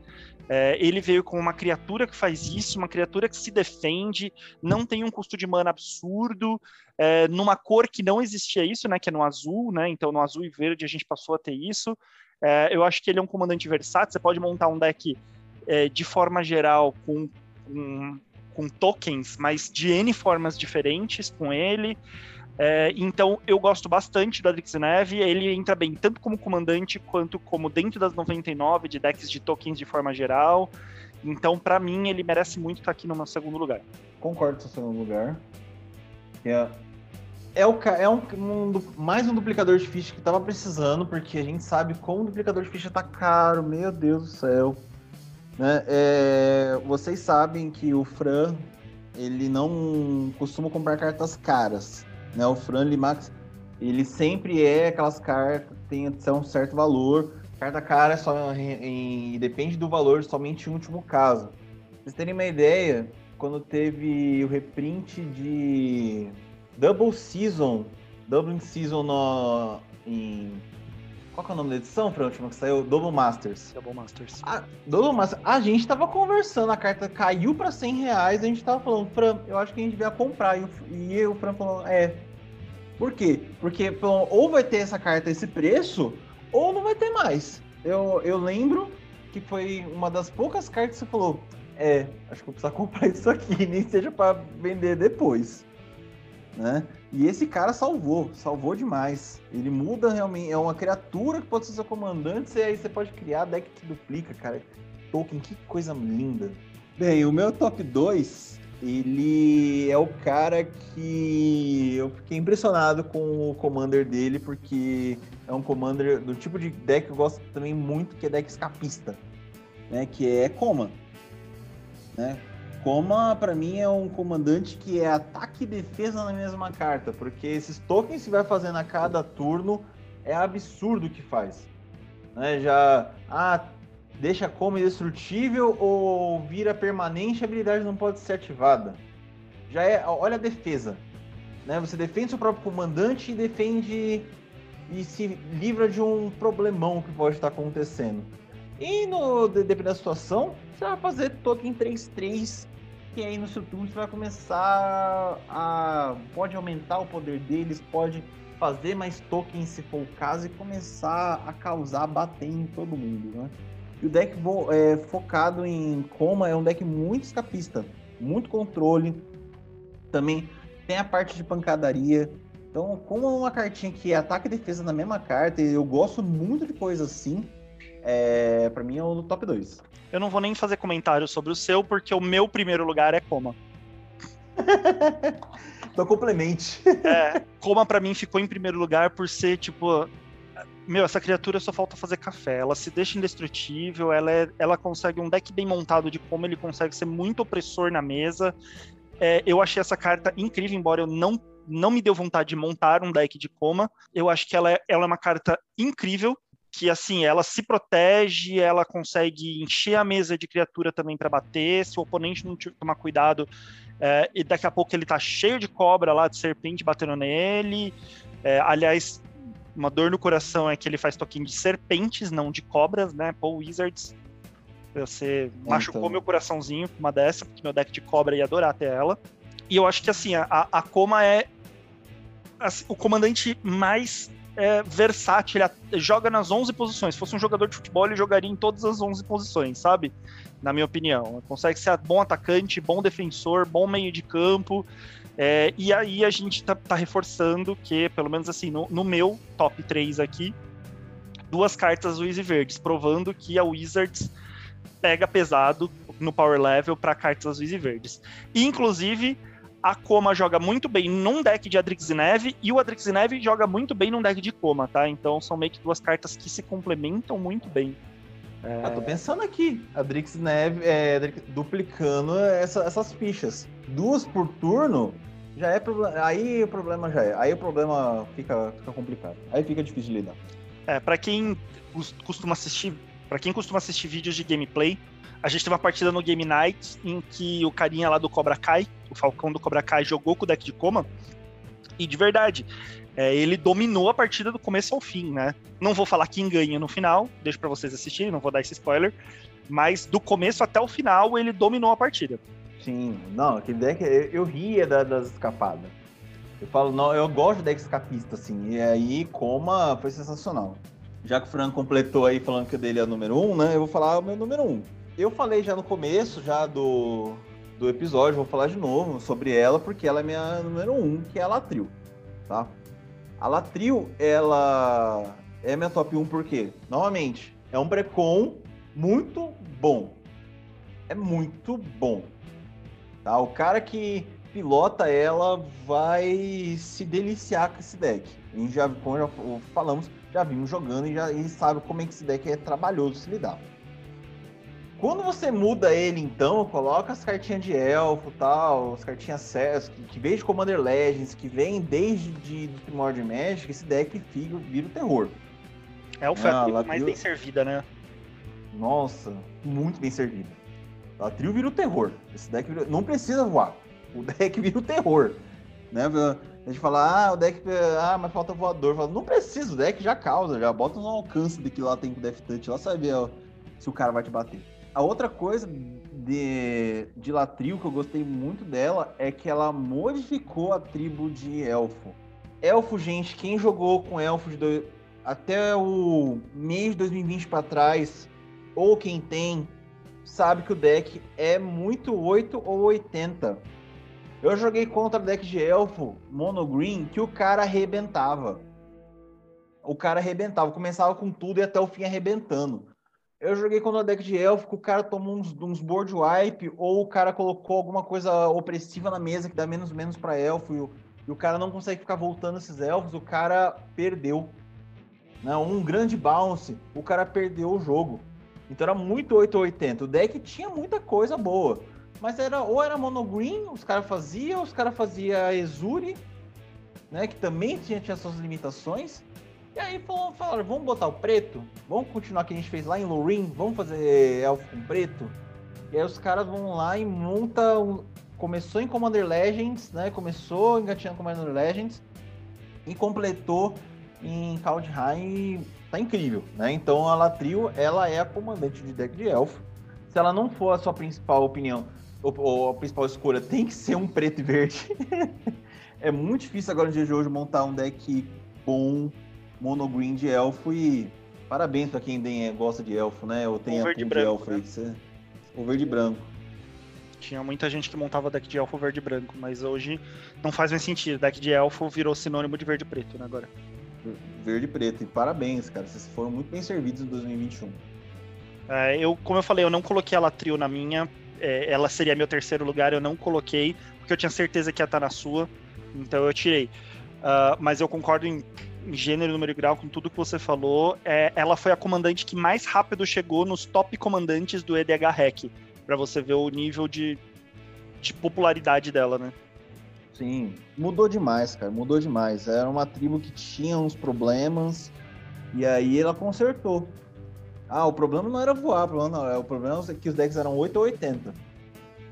É, ele veio com uma criatura que faz isso, uma criatura que se defende, não tem um custo de mana absurdo, é, numa cor que não existia isso, né? Que é no azul, né? Então no azul e verde a gente passou a ter isso. É, eu acho que ele é um comandante versátil. Você pode montar um deck é, de forma geral com, com, com, tokens, mas de N formas diferentes com ele. É, então eu gosto bastante do Adrix Neve. Ele entra bem tanto como comandante quanto como dentro das 99 de decks de tokens de forma geral. Então, para mim, ele merece muito estar aqui no meu segundo lugar. Concordo com o segundo lugar. É, é, o, é um, um, mais um duplicador de ficha que tava precisando, porque a gente sabe como o duplicador de ficha tá caro, meu Deus do céu. Né? É, vocês sabem que o Fran, ele não costuma comprar cartas caras. Né? O Fran Limax, ele sempre é aquelas cartas que tem um certo valor. Carta cara é só em, depende do valor somente em último caso. Pra vocês terem uma ideia, quando teve o reprint de Double Season, Double Season no, em. Qual que é o nome da edição, Fran, última que saiu? Double Masters. Double Masters. A, Double Masters. A gente tava conversando, a carta caiu pra 100 reais, a gente tava falando, Fran, eu acho que a gente devia comprar. E, o, e o Fran falou, é. Por quê? Porque ou vai ter essa carta esse preço, ou não vai ter mais. Eu, eu lembro que foi uma das poucas cartas que você falou, é, acho que eu preciso *laughs* comprar isso aqui, nem seja para vender depois né? E esse cara salvou, salvou demais. Ele muda realmente, é uma criatura que pode ser seu comandante, e aí você pode criar deck que duplica, cara. Tolkien, que coisa linda. Bem, o meu top 2, ele é o cara que eu fiquei impressionado com o commander dele, porque é um commander do tipo de deck que eu gosto também muito, que é deck escapista, né? Que é Coma, né? Coma, para mim, é um comandante que é ataque e defesa na mesma carta, porque esses tokens que vai fazendo a cada turno é absurdo o que faz. Né? Já, ah, deixa como indestrutível ou vira permanente, a habilidade não pode ser ativada. Já é, olha a defesa. Né? Você defende seu próprio comandante e defende e se livra de um problemão que pode estar acontecendo. E no dependendo da situação, você vai fazer token 3-3 que aí no seu turno você vai começar a. pode aumentar o poder deles, pode fazer mais tokens se for o caso e começar a causar, bater em todo mundo, né? E o deck é, focado em Coma é um deck muito escapista, muito controle, também tem a parte de pancadaria. Então, como é uma cartinha que é ataque e defesa na mesma carta, eu gosto muito de coisas assim, é, para mim é o top 2. Eu não vou nem fazer comentário sobre o seu, porque o meu primeiro lugar é Coma. *laughs* então complemente. É, Coma para mim ficou em primeiro lugar por ser, tipo, meu, essa criatura só falta fazer café. Ela se deixa indestrutível, ela, é, ela consegue um deck bem montado de como ele consegue ser muito opressor na mesa. É, eu achei essa carta incrível, embora eu não, não me deu vontade de montar um deck de coma. Eu acho que ela é, ela é uma carta incrível que assim, ela se protege, ela consegue encher a mesa de criatura também para bater, se o oponente não tomar cuidado, é, e daqui a pouco ele tá cheio de cobra lá, de serpente batendo nele. É, aliás, uma dor no coração é que ele faz toquinho de serpentes, não de cobras, né? Paul Wizards. Você então. machucou meu coraçãozinho com uma dessa, porque meu deck de cobra ia adorar até ela. E eu acho que assim, a, a Koma é assim, o comandante mais é, versátil, ele joga nas 11 posições. Se fosse um jogador de futebol, ele jogaria em todas as 11 posições, sabe? Na minha opinião. Ele consegue ser bom atacante, bom defensor, bom meio de campo. É, e aí a gente tá, tá, reforçando que, pelo menos assim, no, no, meu top 3 aqui, duas cartas azuis e verdes, provando que a Wizards pega pesado no power level para cartas azuis e verdes. Inclusive, a Coma joga muito bem num deck de Adrix e Neve e o Adrix Neve joga muito bem num deck de Coma, tá? Então são meio que duas cartas que se complementam muito bem. É... Eu tô pensando aqui, Adrix Neve é, duplicando essa, essas fichas. Duas por turno já é problema. Aí o problema já é. Aí o problema fica, fica complicado. Aí fica difícil de lidar. É, para quem costuma assistir, para quem costuma assistir vídeos de gameplay, a gente teve uma partida no Game Night em que o carinha lá do Cobra Kai, o Falcão do Cobra Kai, jogou com o deck de Coma. E de verdade, é, ele dominou a partida do começo ao fim, né? Não vou falar quem ganha no final, deixo para vocês assistirem, não vou dar esse spoiler. Mas do começo até o final, ele dominou a partida. Sim, não, aquele deck eu, eu ria da, das escapadas. Eu falo, não, eu gosto de deck escapista, assim, e aí Coma foi sensacional. Já que o Fran completou aí falando que o dele é o número um, né? Eu vou falar o meu número um eu falei já no começo já do, do episódio, vou falar de novo sobre ela, porque ela é minha número um, que é a Latril, tá? A Latril, ela é minha top 1 porque, novamente, é um precon muito bom. É muito bom. Tá? O cara que pilota ela vai se deliciar com esse deck. Gente já, como já falamos, já vimos jogando e já e sabe como é que esse deck é trabalhoso se lidar. Quando você muda ele, então, coloca as cartinhas de elfo tal, as cartinhas CS, que, que vem de Commander Legends, que vem desde de, do Primordial Magic, esse deck fica, vira o terror. É a ah, mais bem servida, né? Nossa, muito bem servida. A trio vira o terror. Esse deck vira... não precisa voar. O *laughs* deck vira o terror. Né? A gente fala, ah, o deck. Ah, mas falta voador. Fala, não precisa, o deck já causa, já bota no alcance de que lá tem com Death Touch, lá sabe ó, se o cara vai te bater. A outra coisa de, de Latril que eu gostei muito dela é que ela modificou a tribo de elfo. Elfo, gente, quem jogou com elfo de até o mês de 2020 para trás, ou quem tem, sabe que o deck é muito 8 ou 80. Eu joguei contra deck de elfo mono green que o cara arrebentava. O cara arrebentava, começava com tudo e até o fim arrebentando. Eu joguei contra deck de elfo que o cara tomou uns, uns board wipe ou o cara colocou alguma coisa opressiva na mesa que dá menos menos para elfo e o, e o cara não consegue ficar voltando esses elfos, o cara perdeu. Não, um grande bounce, o cara perdeu o jogo. Então era muito 880. O deck tinha muita coisa boa. Mas era ou era monogreen, os caras faziam, os caras faziam Exuri, né? Que também tinha, tinha suas limitações. E aí falaram, vamos botar o preto? Vamos continuar o que a gente fez lá em Lorin? Vamos fazer elfo com preto? E aí os caras vão lá e montam. Começou em Commander Legends, né? Começou engatinhando Commander Legends e completou em Kaldheim tá incrível, né? Então a Latril, ela é a comandante de deck de elfo. Se ela não for a sua principal opinião, ou, a principal escolha, tem que ser um preto e verde. *laughs* é muito difícil agora no dia de hoje montar um deck bom, mono green de elfo e parabéns para quem tem, gosta de elfo, né? Ou tem o a verde branco, elfo né? aí. O verde e branco. Tinha muita gente que montava deck de elfo verde e branco, mas hoje não faz mais sentido. Deck de elfo virou sinônimo de verde e preto, né, agora verde e preto. E parabéns, cara. Vocês foram muito bem servidos em 2021. É, eu, como eu falei, eu não coloquei ela trio na minha. É, ela seria meu terceiro lugar, eu não coloquei, porque eu tinha certeza que ia estar na sua. Então eu tirei. Uh, mas eu concordo em, gênero, número e grau com tudo que você falou. É, ela foi a comandante que mais rápido chegou nos top comandantes do EDH Hack. para você ver o nível de, de popularidade dela, né? Sim, mudou demais, cara, mudou demais. Era uma tribo que tinha uns problemas e aí ela consertou. Ah, o problema não era voar, o problema não, é, o problema é que os decks eram 8 ou 80.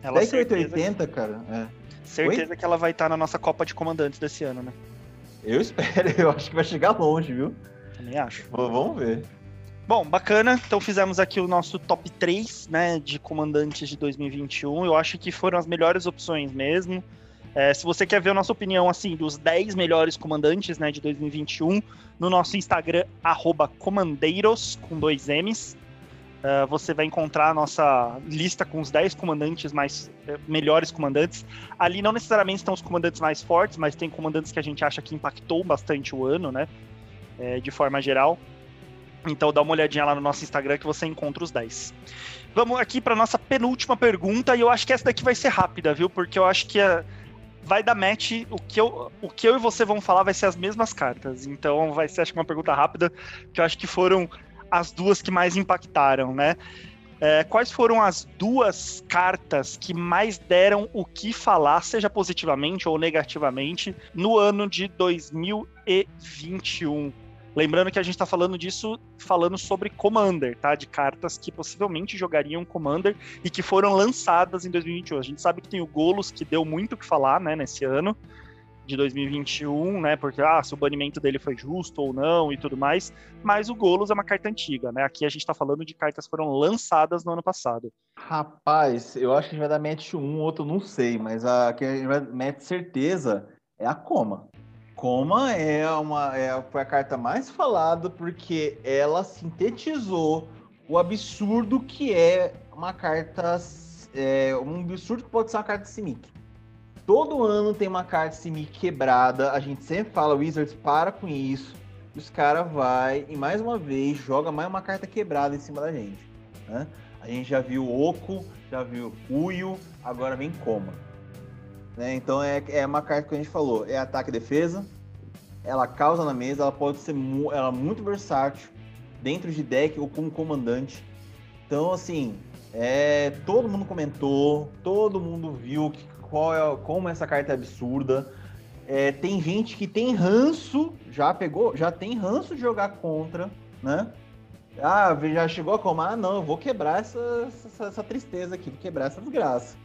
Ela Deck 880, que... cara, é. Certeza Oi? que ela vai estar na nossa Copa de Comandantes desse ano, né? Eu espero, *laughs* eu acho que vai chegar longe, viu? Também acho. vamos ver. Bom, bacana. Então fizemos aqui o nosso top 3, né, de comandantes de 2021. Eu acho que foram as melhores opções mesmo. É, se você quer ver a nossa opinião assim dos 10 melhores comandantes né, de 2021, no nosso Instagram, comandeiros, com dois M's, uh, você vai encontrar a nossa lista com os 10 comandantes mais uh, melhores comandantes. Ali não necessariamente estão os comandantes mais fortes, mas tem comandantes que a gente acha que impactou bastante o ano, né? É, de forma geral. Então dá uma olhadinha lá no nosso Instagram que você encontra os 10. Vamos aqui para nossa penúltima pergunta, e eu acho que essa daqui vai ser rápida, viu? Porque eu acho que a vai dar match. O que, eu, o que eu e você vão falar vai ser as mesmas cartas. Então vai ser, acho que, uma pergunta rápida, que eu acho que foram as duas que mais impactaram, né? É, quais foram as duas cartas que mais deram o que falar, seja positivamente ou negativamente, no ano de 2021? Lembrando que a gente está falando disso, falando sobre Commander, tá? De cartas que possivelmente jogariam Commander e que foram lançadas em 2021. A gente sabe que tem o Golos, que deu muito o que falar, né, nesse ano de 2021, né? Porque ah, se o banimento dele foi justo ou não e tudo mais. Mas o Golos é uma carta antiga, né? Aqui a gente está falando de cartas que foram lançadas no ano passado. Rapaz, eu acho que a gente vai dar match 1, outro não sei, mas a que a gente vai match certeza é a Coma. Coma é uma é, foi a carta mais falada porque ela sintetizou o absurdo que é uma carta é, um absurdo que pode ser uma carta Simic. Todo ano tem uma carta Simic quebrada, a gente sempre fala Wizards para com isso. Os caras vai e mais uma vez joga mais uma carta quebrada em cima da gente. Né? A gente já viu Oco, já viu Uyo, agora vem Coma. Né? Então é, é uma carta que a gente falou, é ataque e defesa, ela causa na mesa, ela pode ser mu ela é muito versátil, dentro de deck ou como comandante. Então, assim, é, todo mundo comentou, todo mundo viu que, qual é, como essa carta é absurda. É, tem gente que tem ranço, já pegou, já tem ranço de jogar contra, né? Ah, já chegou a como? Ah, não, eu vou quebrar essa, essa, essa tristeza aqui, vou quebrar essa desgraça.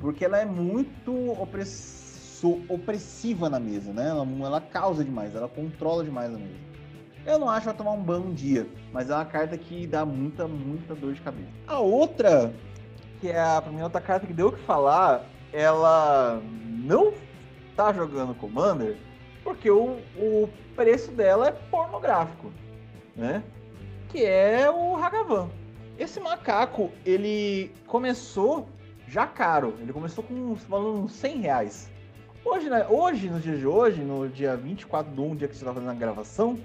Porque ela é muito opresso, opressiva na mesa, né? Ela, ela causa demais, ela controla demais a mesa. Eu não acho vai tomar um ban um dia, mas é uma carta que dá muita, muita dor de cabeça. A outra, que é a, pra mim, outra carta que deu o que falar, ela não tá jogando Commander porque o, o preço dela é pornográfico, né? Que é o Hagavan. Esse macaco, ele começou já caro. Ele começou com valendo uns 100 reais. Hoje, né, hoje, no dia de hoje, no dia 24 de 1, dia que você tá fazendo a gravação,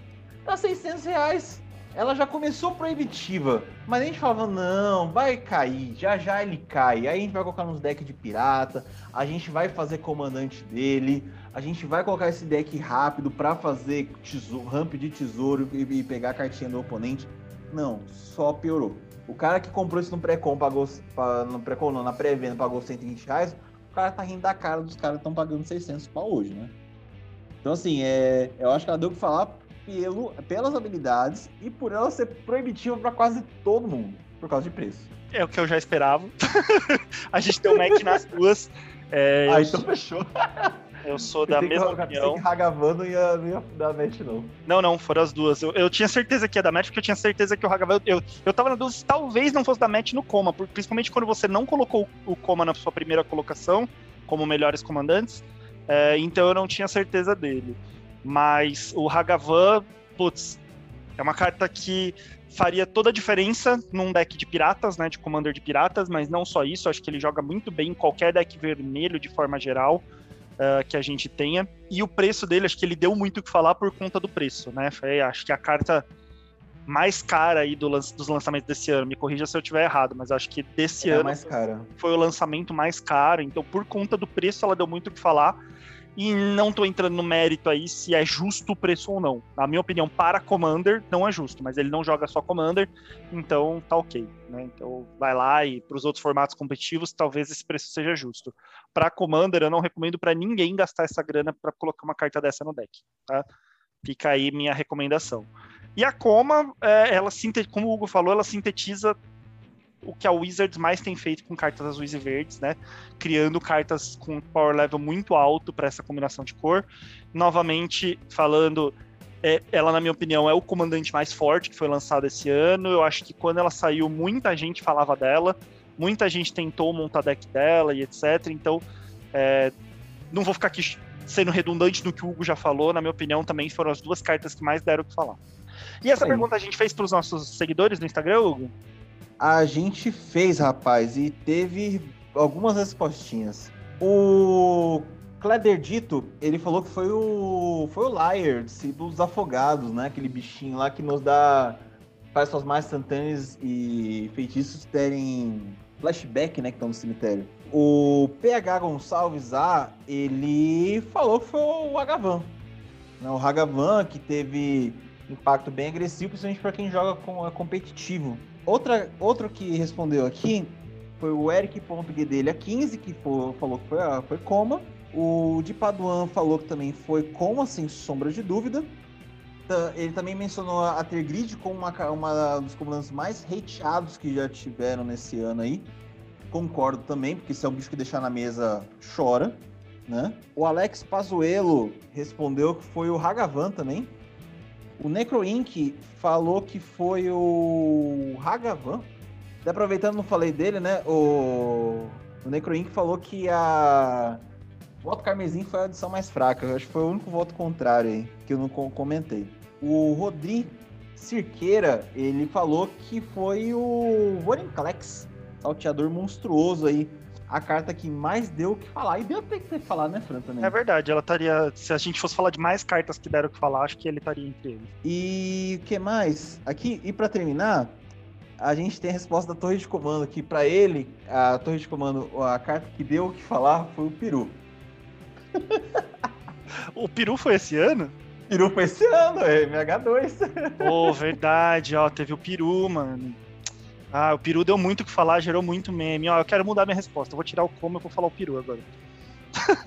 tá 600 reais. Ela já começou proibitiva, mas a gente falava, não, vai cair, já já ele cai. Aí a gente vai colocar nos decks de pirata, a gente vai fazer comandante dele, a gente vai colocar esse deck rápido para fazer tesouro, ramp de tesouro e, e pegar a cartinha do oponente. Não, só piorou. O cara que comprou isso no pré-com, pagou, no pré-com não, na pré-venda, pagou 120 reais, o cara tá rindo da cara dos caras que estão pagando 600 pau hoje, né? Então, assim, é, eu acho que ela deu o que falar pelo, pelas habilidades e por ela ser proibitiva para quase todo mundo, por causa de preço. É o que eu já esperava. *laughs* a gente tem o Mac nas duas. É, ah, então fechou. Eu sou da mesma que, opinião. Que Hagavan ia, não ia dar match, não. Não, não, foram as duas. Eu, eu tinha certeza que ia dar match, porque eu tinha certeza que o Hagavan. Eu, eu tava na dúvida se talvez não fosse dar match no Coma, principalmente quando você não colocou o Coma na sua primeira colocação, como melhores comandantes. É, então eu não tinha certeza dele. Mas o Hagavan, putz, é uma carta que faria toda a diferença num deck de piratas, né, de commander de piratas, mas não só isso, acho que ele joga muito bem em qualquer deck vermelho de forma geral uh, que a gente tenha. E o preço dele, acho que ele deu muito o que falar por conta do preço, né? Foi, acho que a carta mais cara aí do, dos lançamentos desse ano. Me corrija se eu estiver errado, mas acho que desse é ano mais cara. foi o lançamento mais caro. Então, por conta do preço, ela deu muito o que falar. E não tô entrando no mérito aí se é justo o preço ou não. Na minha opinião, para Commander, não é justo, mas ele não joga só Commander, então tá ok. Né? Então vai lá e para os outros formatos competitivos, talvez esse preço seja justo. Para Commander, eu não recomendo para ninguém gastar essa grana para colocar uma carta dessa no deck. Tá? Fica aí minha recomendação. E a Coma, é, ela como o Hugo falou, ela sintetiza o que a Wizards mais tem feito com cartas azuis e verdes, né? Criando cartas com power level muito alto para essa combinação de cor. Novamente, falando, é, ela, na minha opinião, é o comandante mais forte que foi lançado esse ano. Eu acho que quando ela saiu, muita gente falava dela, muita gente tentou montar deck dela e etc. Então, é, não vou ficar aqui sendo redundante no que o Hugo já falou, na minha opinião, também foram as duas cartas que mais deram o que falar. E essa Sim. pergunta a gente fez para os nossos seguidores no Instagram, Hugo? A gente fez, rapaz, e teve algumas respostinhas. O Kleder Dito, ele falou que foi o foi o Liar, dos afogados, né? Aquele bichinho lá que nos dá faz suas mais instantâneas e feitiços terem flashback, né, que estão no cemitério. O PH Gonçalves A, ele falou que foi o Hagavan. Né? O Hagavan que teve impacto bem agressivo, principalmente para quem joga com, é competitivo. Outra, outro que respondeu aqui foi o Eric.guedelha 15, que foi, falou que foi, ah, foi coma. O de Paduan falou que também foi coma, sem sombra de dúvida. Ele também mencionou a Tergrid como uma, uma dos comandantes mais hateados que já tiveram nesse ano aí. Concordo também, porque se é um bicho que deixar na mesa, chora. Né? O Alex Pazuello respondeu que foi o Hagavan também. O Necro Inc. falou que foi o Hagavan. Aproveitando, não falei dele, né? O, o Necro Inc. falou que a voto carmesim foi a edição mais fraca. Eu acho que foi o único voto contrário aí, que eu não comentei. O Rodri Cirqueira, ele falou que foi o Vorinclex, salteador monstruoso aí a carta que mais deu o que falar. E deu até que ter falado, né, Fran, também. É verdade, ela estaria. Se a gente fosse falar de mais cartas que deram o que falar, acho que ele estaria entre eles. E o que mais? Aqui, e para terminar, a gente tem a resposta da torre de comando, que para ele, a torre de comando, a carta que deu o que falar foi o peru. o peru foi esse ano? Peru foi esse ano, é MH2. Pô, oh, verdade, ó, teve o peru, mano. Ah, o peru deu muito o que falar, gerou muito meme. Ó, eu quero mudar minha resposta. Eu vou tirar o como, eu vou falar o peru agora. *laughs*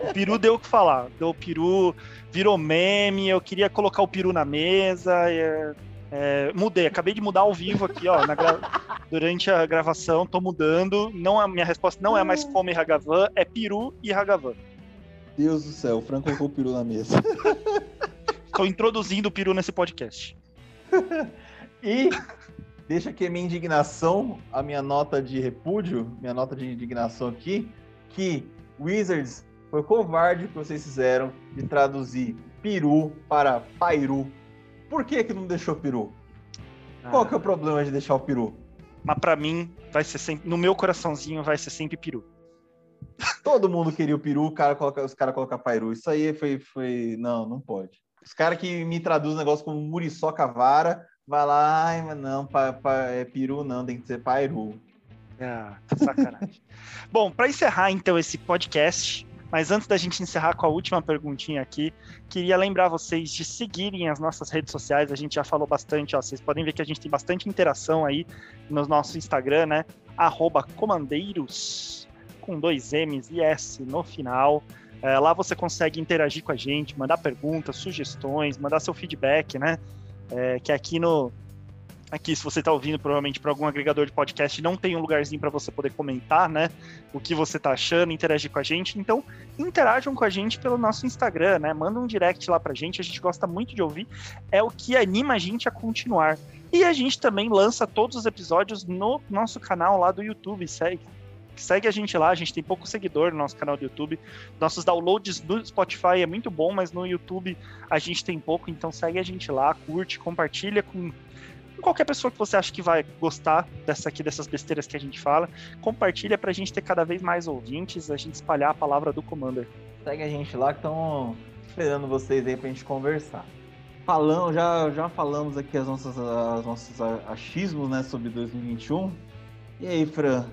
o peru deu o que falar. Deu o peru, virou meme. Eu queria colocar o peru na mesa. É, é, mudei, acabei de mudar ao vivo aqui, ó. Gra... *laughs* Durante a gravação, tô mudando. Não, a minha resposta não é mais como e Hagavan, é peru e Hagavan. Deus do céu, o Franco colocou o peru na mesa. *laughs* Estou introduzindo o peru nesse podcast. e deixa aqui a minha indignação, a minha nota de repúdio, minha nota de indignação aqui, que Wizards foi covarde que vocês fizeram de traduzir peru para pairu. Por que que não deixou peru? Ah. Qual que é o problema de deixar o peru? Mas para mim, vai ser sempre, no meu coraçãozinho, vai ser sempre peru. Todo mundo queria o peru, cara coloca, os caras colocam pairu. Isso aí foi, foi. Não, não pode. Os caras que me traduzem o negócio como muriçoca vara, vai lá, mas não, pa, pa, é peru não, tem que ser pairu. Ah, sacanagem. *laughs* Bom, para encerrar então esse podcast, mas antes da gente encerrar com a última perguntinha aqui, queria lembrar vocês de seguirem as nossas redes sociais. A gente já falou bastante, ó, vocês podem ver que a gente tem bastante interação aí no nosso Instagram, né? Comandeiros, com dois M's e S no final. É, lá você consegue interagir com a gente, mandar perguntas, sugestões, mandar seu feedback, né? É, que aqui no, aqui, se você está ouvindo provavelmente para algum agregador de podcast, não tem um lugarzinho para você poder comentar, né? O que você está achando, interagir com a gente. Então, interajam com a gente pelo nosso Instagram, né? Manda um direct lá para a gente, a gente gosta muito de ouvir. É o que anima a gente a continuar. E a gente também lança todos os episódios no nosso canal lá do YouTube, segue. Segue a gente lá, a gente tem pouco seguidor no nosso canal do YouTube. Nossos downloads no Spotify é muito bom, mas no YouTube a gente tem pouco, então segue a gente lá, curte, compartilha com qualquer pessoa que você acha que vai gostar dessa aqui, dessas besteiras que a gente fala, compartilha pra gente ter cada vez mais ouvintes, a gente espalhar a palavra do Commander. Segue a gente lá que estão esperando vocês aí pra gente conversar. Falando, já, já falamos aqui as nossas, as nossos achismos né, sobre 2021. E aí, Fran,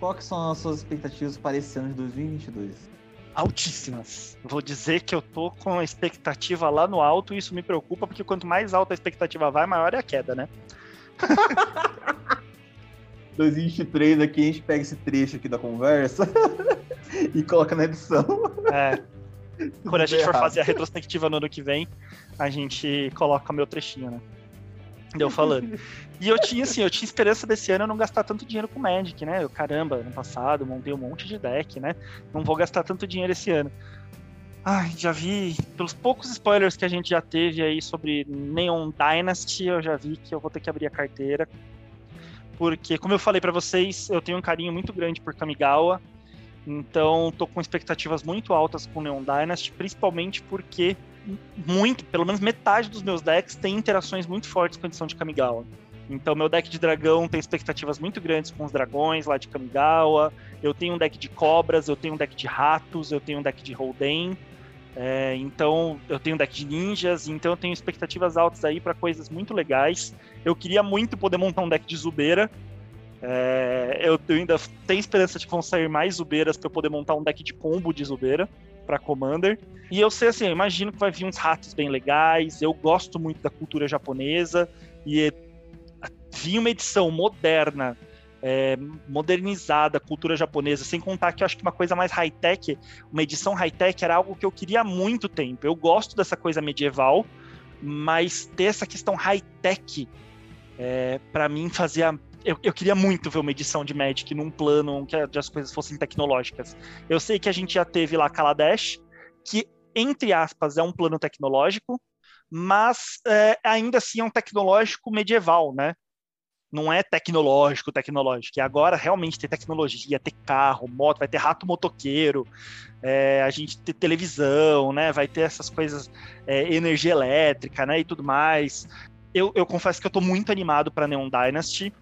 quais são as suas expectativas para esse ano de 2022? altíssimas. Vou dizer que eu tô com a expectativa lá no alto e isso me preocupa, porque quanto mais alta a expectativa vai, maior é a queda, né? *laughs* 2023 aqui, a gente pega esse trecho aqui da conversa *laughs* e coloca na edição. É. *laughs* Quando a gente for fazer a retrospectiva no ano que vem, a gente coloca meu trechinho, né? Deu falando. E eu tinha, assim, eu tinha esperança desse ano eu não gastar tanto dinheiro com Magic, né? Eu, caramba, ano passado montei um monte de deck, né? Não vou gastar tanto dinheiro esse ano. Ai, já vi, pelos poucos spoilers que a gente já teve aí sobre Neon Dynasty, eu já vi que eu vou ter que abrir a carteira. Porque, como eu falei para vocês, eu tenho um carinho muito grande por Kamigawa. Então, tô com expectativas muito altas com Neon Dynasty, principalmente porque muito, pelo menos metade dos meus decks tem interações muito fortes com a edição de Kamigawa. Então, meu deck de dragão tem expectativas muito grandes com os dragões lá de Kamigawa. Eu tenho um deck de cobras, eu tenho um deck de ratos, eu tenho um deck de Holden. É, então, eu tenho um deck de ninjas, então eu tenho expectativas altas aí para coisas muito legais. Eu queria muito poder montar um deck de Zubeira. É, eu, ainda tenho esperança de que vão sair mais Zubeiras para eu poder montar um deck de combo de Zubeira para Commander. E eu sei assim, eu imagino que vai vir uns ratos bem legais. Eu gosto muito da cultura japonesa e vir uma edição moderna, é, modernizada, cultura japonesa, sem contar que eu acho que uma coisa mais high-tech, uma edição high-tech era algo que eu queria há muito tempo. Eu gosto dessa coisa medieval, mas ter essa questão high-tech, é, para mim, fazia eu, eu, queria muito ver uma edição de Magic num plano que as coisas fossem tecnológicas. Eu sei que a gente já teve lá Kaladesh, que, entre aspas, é um plano tecnológico, mas é, ainda assim é um tecnológico medieval, né? Não é tecnológico, tecnológico. E agora realmente tem tecnologia, ter carro, moto, vai ter rato motoqueiro, é, a gente ter televisão, né? Vai ter essas coisas, é, energia elétrica, né? E tudo mais eu, eu confesso que eu tô muito animado para Neon Dynasty.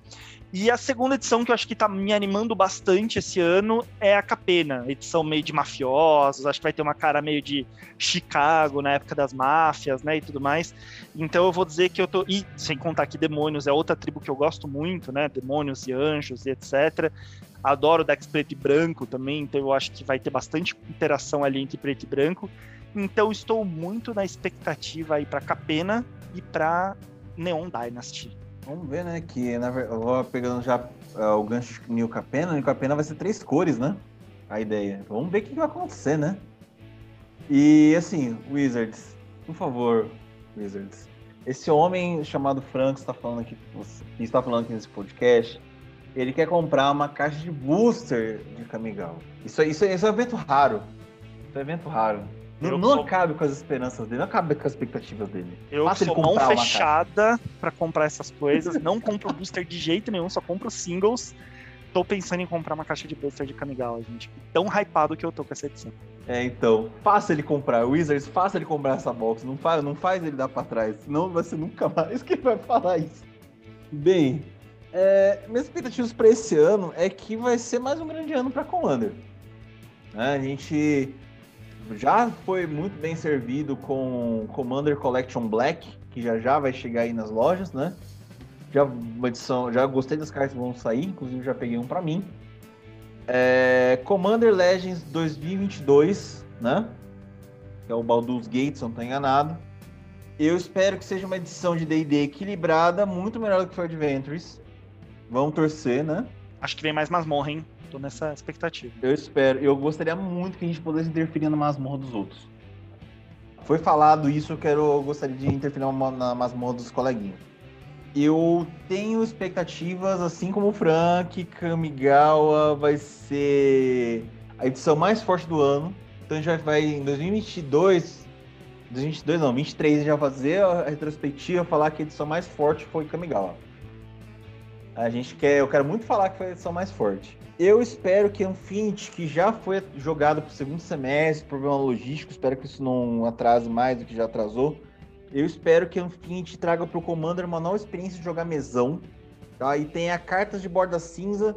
E a segunda edição que eu acho que tá me animando bastante esse ano é a Capena, edição meio de mafiosos, acho que vai ter uma cara meio de Chicago na época das máfias, né, e tudo mais. Então eu vou dizer que eu tô e sem contar que demônios é outra tribo que eu gosto muito, né, demônios e anjos e etc. Adoro decks preto e branco também, então eu acho que vai ter bastante interação ali entre preto e branco. Então estou muito na expectativa aí para Capena e para Neon Dynasty. Vamos ver, né? Que na verdade, pegando já uh, o gancho de New Capena. New Capena vai ser três cores, né? A ideia. Vamos ver o que, que vai acontecer, né? E assim, Wizards, por favor, Wizards. Esse homem chamado Frank está falando aqui, que está falando aqui nesse podcast, ele quer comprar uma caixa de booster de Kamigawa. Isso, isso, isso é um evento raro. Isso é um evento raro. Não, não sou... acabe com as esperanças dele, não acabe com as expectativas dele. Eu Faça sou mão fechada para comprar essas coisas. não compro booster de jeito nenhum, só compro singles. Tô pensando em comprar uma caixa de booster de Kamigawa, gente. Tão hypado que eu tô com essa edição. É, então, faça ele comprar. Wizards, faça ele comprar essa box. Não faz, não faz ele dar pra trás. Senão vai ser nunca mais *laughs* que vai falar isso. Bem, é, minhas expectativas para esse ano é que vai ser mais um grande ano para Commander. É, a gente já foi muito bem servido com Commander Collection Black, que já já vai chegar aí nas lojas, né? Já uma edição, já gostei das cartas que vão sair, inclusive já peguei um para mim. É, Commander Legends 2022, né? Que é o Baldur's Gate, se não estou enganado. Eu espero que seja uma edição de D&D equilibrada, muito melhor do que foi Adventures. Vamos torcer, né? Acho que vem mais masmorra, hein? Tô nessa expectativa. Eu espero. Eu gostaria muito que a gente pudesse interferir na masmorra dos outros. Foi falado isso, eu quero, eu gostaria de interferir na masmorra dos coleguinhas. Eu tenho expectativas, assim como o Frank, Kamigawa vai ser a edição mais forte do ano. Então já vai em 2022, 2022 não, 23 já fazer a retrospectiva, falar que a edição mais forte foi Kamigawa. A gente quer, eu quero muito falar que foi a edição mais forte. Eu espero que Infinity, que já foi jogado para o segundo semestre, problema logístico, espero que isso não atrase mais do que já atrasou. Eu espero que Infinity traga para o Commander uma nova experiência de jogar mesão. Tá? E tenha cartas de borda cinza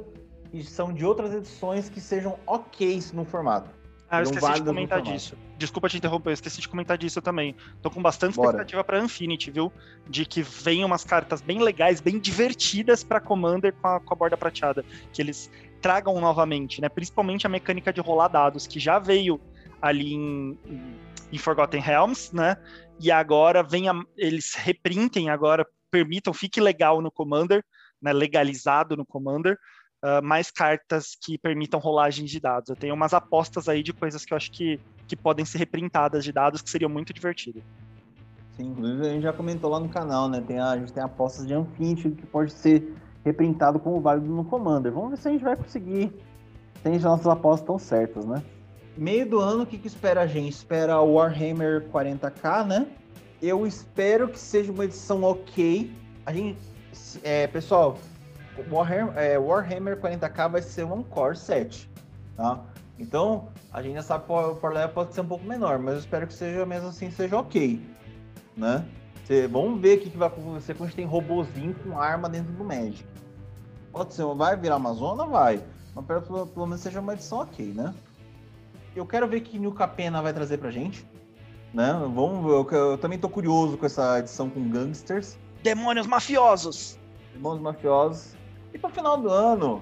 que são de outras edições que sejam ok no formato. Ah, eu esqueci de comentar disso. Desculpa te interromper, eu esqueci de comentar disso também. Tô com bastante expectativa para Infinity, viu? De que venham umas cartas bem legais, bem divertidas para Commander com a, com a borda prateada. Que eles tragam novamente, né? Principalmente a mecânica de rolar dados, que já veio ali em, em Forgotten Realms, né? E agora venha, eles reprintem agora, permitam, fique legal no Commander, né? Legalizado no Commander uh, mais cartas que permitam rolagens de dados. Eu tenho umas apostas aí de coisas que eu acho que, que podem ser reprintadas de dados que seriam muito divertidas. Sim, inclusive a gente já comentou lá no canal, né? Tem a, a gente tem apostas de Unfinity que pode ser reprintado como válido no Commander. Vamos ver se a gente vai conseguir. Tem as nossas apostas tão certas, né? Meio do ano, o que, que espera a gente? Espera o Warhammer 40k, né? Eu espero que seja uma edição ok. A gente. É, pessoal, Warhammer, é, Warhammer 40k vai ser um Core 7, tá? Então, a gente já sabe que o Power pode ser um pouco menor, mas eu espero que seja mesmo assim seja ok, né? Cê, vamos ver o que, que vai acontecer quando a gente tem robozinho com arma dentro do Magic. Pode ser, vai virar uma zona? Vai. Mas pelo, pelo menos seja uma edição ok, né? Eu quero ver o que New Capena vai trazer pra gente. Né? Vamos, eu, eu também tô curioso com essa edição com gangsters. Demônios mafiosos! Demônios mafiosos. E para o final do ano,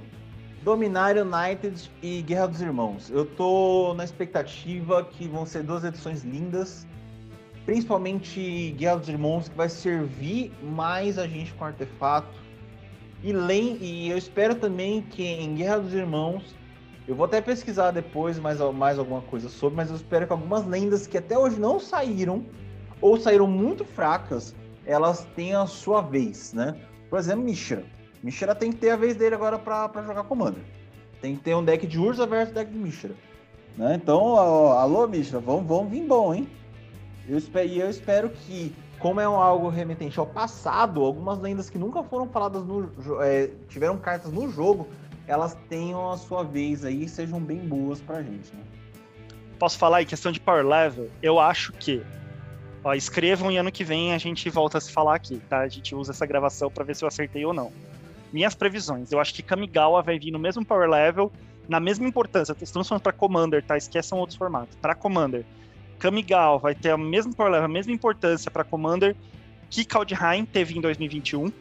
Dominar United e Guerra dos Irmãos. Eu tô na expectativa que vão ser duas edições lindas, principalmente Guerra dos Irmãos, que vai servir mais a gente com artefato. E, e eu espero também que em Guerra dos Irmãos, eu vou até pesquisar depois mais, mais alguma coisa sobre, mas eu espero que algumas lendas que até hoje não saíram, ou saíram muito fracas, elas tenham a sua vez, né? Por exemplo, Mishra. Mishra tem que ter a vez dele agora para jogar Commander. Tem que ter um deck de Urza versus deck de Mishra. Né? Então, ó, alô Mishra, vamos, vamos vir bom, hein? Eu espero, e eu espero que, como é algo remetente ao passado, algumas lendas que nunca foram faladas no é, tiveram cartas no jogo, elas tenham a sua vez aí e sejam bem boas pra gente, né? Posso falar em questão de power level? Eu acho que Ó, escrevam e ano que vem a gente volta a se falar aqui, tá? A gente usa essa gravação para ver se eu acertei ou não. minhas previsões. Eu acho que Kamigawa vai vir no mesmo power level, na mesma importância. Estamos falando para Commander, tá? Esqueçam outros formatos. Para Commander, Kamigawa vai ter a mesma power level, a mesma importância para Commander que Kaldheim teve em 2021.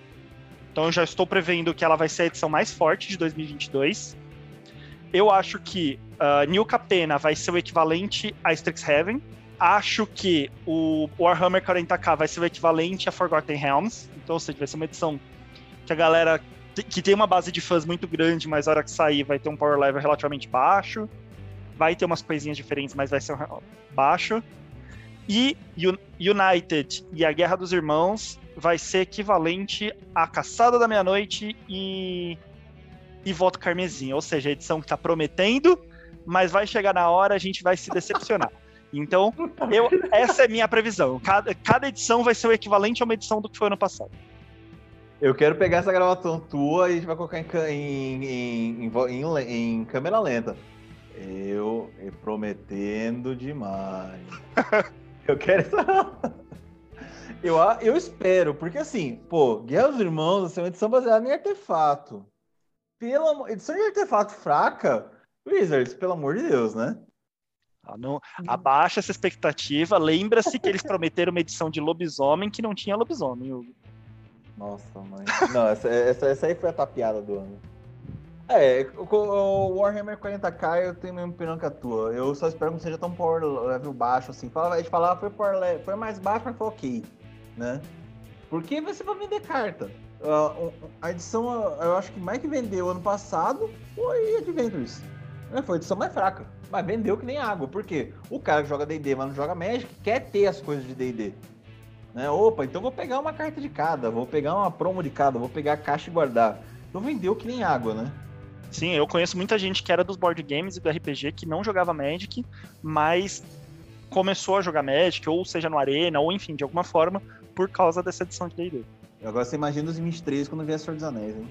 Então eu já estou prevendo que ela vai ser a edição mais forte de 2022. Eu acho que uh, New Capena vai ser o equivalente a Strixhaven. Acho que o Warhammer 40k vai ser o equivalente a Forgotten Realms. Então, ou seja, vai ser uma edição que a galera que tem uma base de fãs muito grande, mas a hora que sair vai ter um power level relativamente baixo. Vai ter umas coisinhas diferentes, mas vai ser baixo. E United e a Guerra dos Irmãos vai ser equivalente à Caçada da Meia-Noite e, e Voto Carmesim. Ou seja, a edição que está prometendo, mas vai chegar na hora, a gente vai se decepcionar. Então, eu, essa é minha previsão. Cada, cada edição vai ser o equivalente a uma edição do que foi ano passado. Eu quero pegar essa gravação tua e a gente vai colocar em, em, em, em câmera lenta. Eu prometendo demais. *laughs* eu quero essa. *laughs* Eu, eu espero, porque assim, pô, Guerra dos Irmãos é uma edição baseada em artefato. Pela edição de artefato fraca, Wizards, pelo amor de Deus, né? Ah, não, abaixa essa expectativa. Lembra-se que eles prometeram uma edição de lobisomem que não tinha lobisomem, Hugo. Nossa, mãe. Não, essa, essa, essa aí foi a tapeada do ano. É, o, Warhammer 40k eu tenho mesmo opinião que a tua. Eu só espero que não seja tão power level baixo assim. A gente falava foi, power level, foi mais baixo, mas foi ok, né? Porque você vai vender carta. Uh, a edição, eu acho que mais que vendeu ano passado foi Adventures. Né? Foi a edição mais fraca. Mas vendeu que nem água. Por quê? O cara que joga DD, mas não joga Magic, quer ter as coisas de DD. Né? Opa, então vou pegar uma carta de cada, vou pegar uma promo de cada, vou pegar a caixa e guardar. Então vendeu que nem água, né? Sim, eu conheço muita gente que era dos board games e do RPG que não jogava Magic, mas começou a jogar Magic, ou seja no Arena, ou enfim, de alguma forma, por causa dessa edição de D&D. Agora você imagina os 23 quando vier Senhor dos Anéis, hein?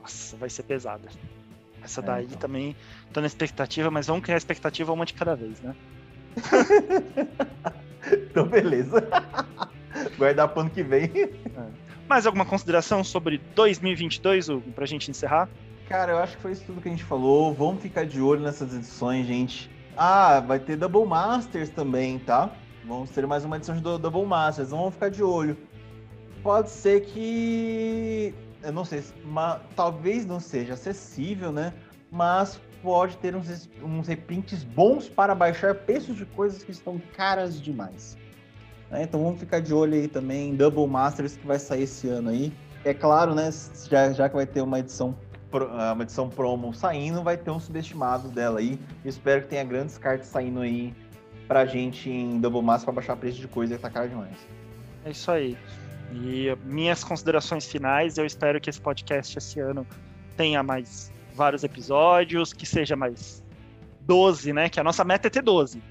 Nossa, vai ser pesada. Essa é, daí então. também tô na expectativa, mas vamos criar expectativa uma de cada vez, né? *laughs* então, beleza. *laughs* Guardar pro ano que vem. É. Mais alguma consideração sobre 2022, Hugo, pra gente encerrar? Cara, eu acho que foi isso tudo que a gente falou. Vamos ficar de olho nessas edições, gente. Ah, vai ter Double Masters também, tá? Vamos ter mais uma edição de Double Masters. Vamos ficar de olho. Pode ser que. Eu não sei, mas, talvez não seja acessível, né? Mas pode ter uns, uns reprints bons para baixar preços de coisas que estão caras demais. Né? Então vamos ficar de olho aí também Double Masters que vai sair esse ano aí. É claro, né? Já, já que vai ter uma edição uma edição promo saindo, vai ter um subestimado dela aí. Espero que tenha grandes cartas saindo aí pra gente em Double Masters para baixar preço de coisa que tá caro demais. É isso aí. E minhas considerações finais, eu espero que esse podcast esse ano tenha mais vários episódios, que seja mais 12, né? Que a nossa meta é ter 12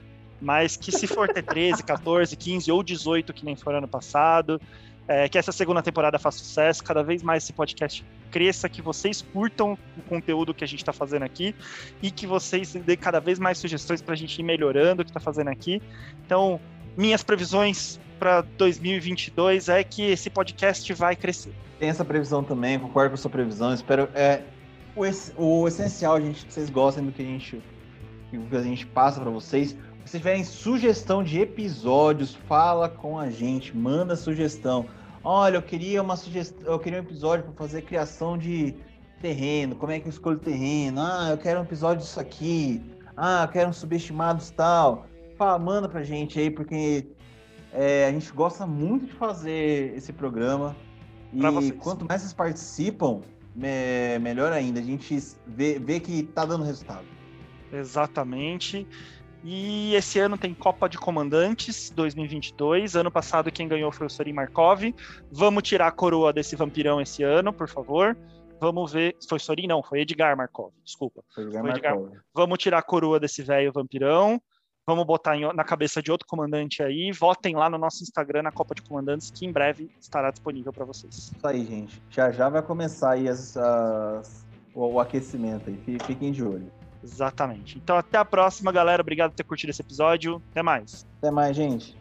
mas que se for ter 13, 14, 15 ou 18, que nem foi ano passado, é, que essa segunda temporada faça sucesso, cada vez mais esse podcast cresça, que vocês curtam o conteúdo que a gente está fazendo aqui e que vocês dêem cada vez mais sugestões para a gente ir melhorando o que está fazendo aqui. Então, minhas previsões para 2022 é que esse podcast vai crescer. Tem essa previsão também, concordo com a sua previsão. Espero. É, o, o essencial, gente, que vocês gostem do que a gente, que a gente passa para vocês. Se tiverem sugestão de episódios, fala com a gente, manda sugestão. Olha, eu queria uma sugestão, eu queria um episódio para fazer criação de terreno, como é que eu escolho terreno? Ah, eu quero um episódio disso aqui. Ah, eu quero um subestimados tal. Fala, manda pra gente aí, porque é, a gente gosta muito de fazer esse programa. E quanto mais vocês participam, me, melhor ainda. A gente vê, vê que tá dando resultado. Exatamente. E esse ano tem Copa de Comandantes 2022. Ano passado quem ganhou foi o Sorin Markov. Vamos tirar a coroa desse vampirão esse ano, por favor. Vamos ver. Foi Sorin? Não, foi Edgar Markov. Desculpa. Foi Edgar, foi Edgar... Markov. Vamos tirar a coroa desse velho vampirão. Vamos botar em, na cabeça de outro comandante aí. Votem lá no nosso Instagram, na Copa de Comandantes, que em breve estará disponível para vocês. Isso aí, gente. Já já vai começar aí as, as, o, o aquecimento aí. Fiquem de olho. Exatamente. Então até a próxima, galera. Obrigado por ter curtido esse episódio. Até mais. Até mais, gente.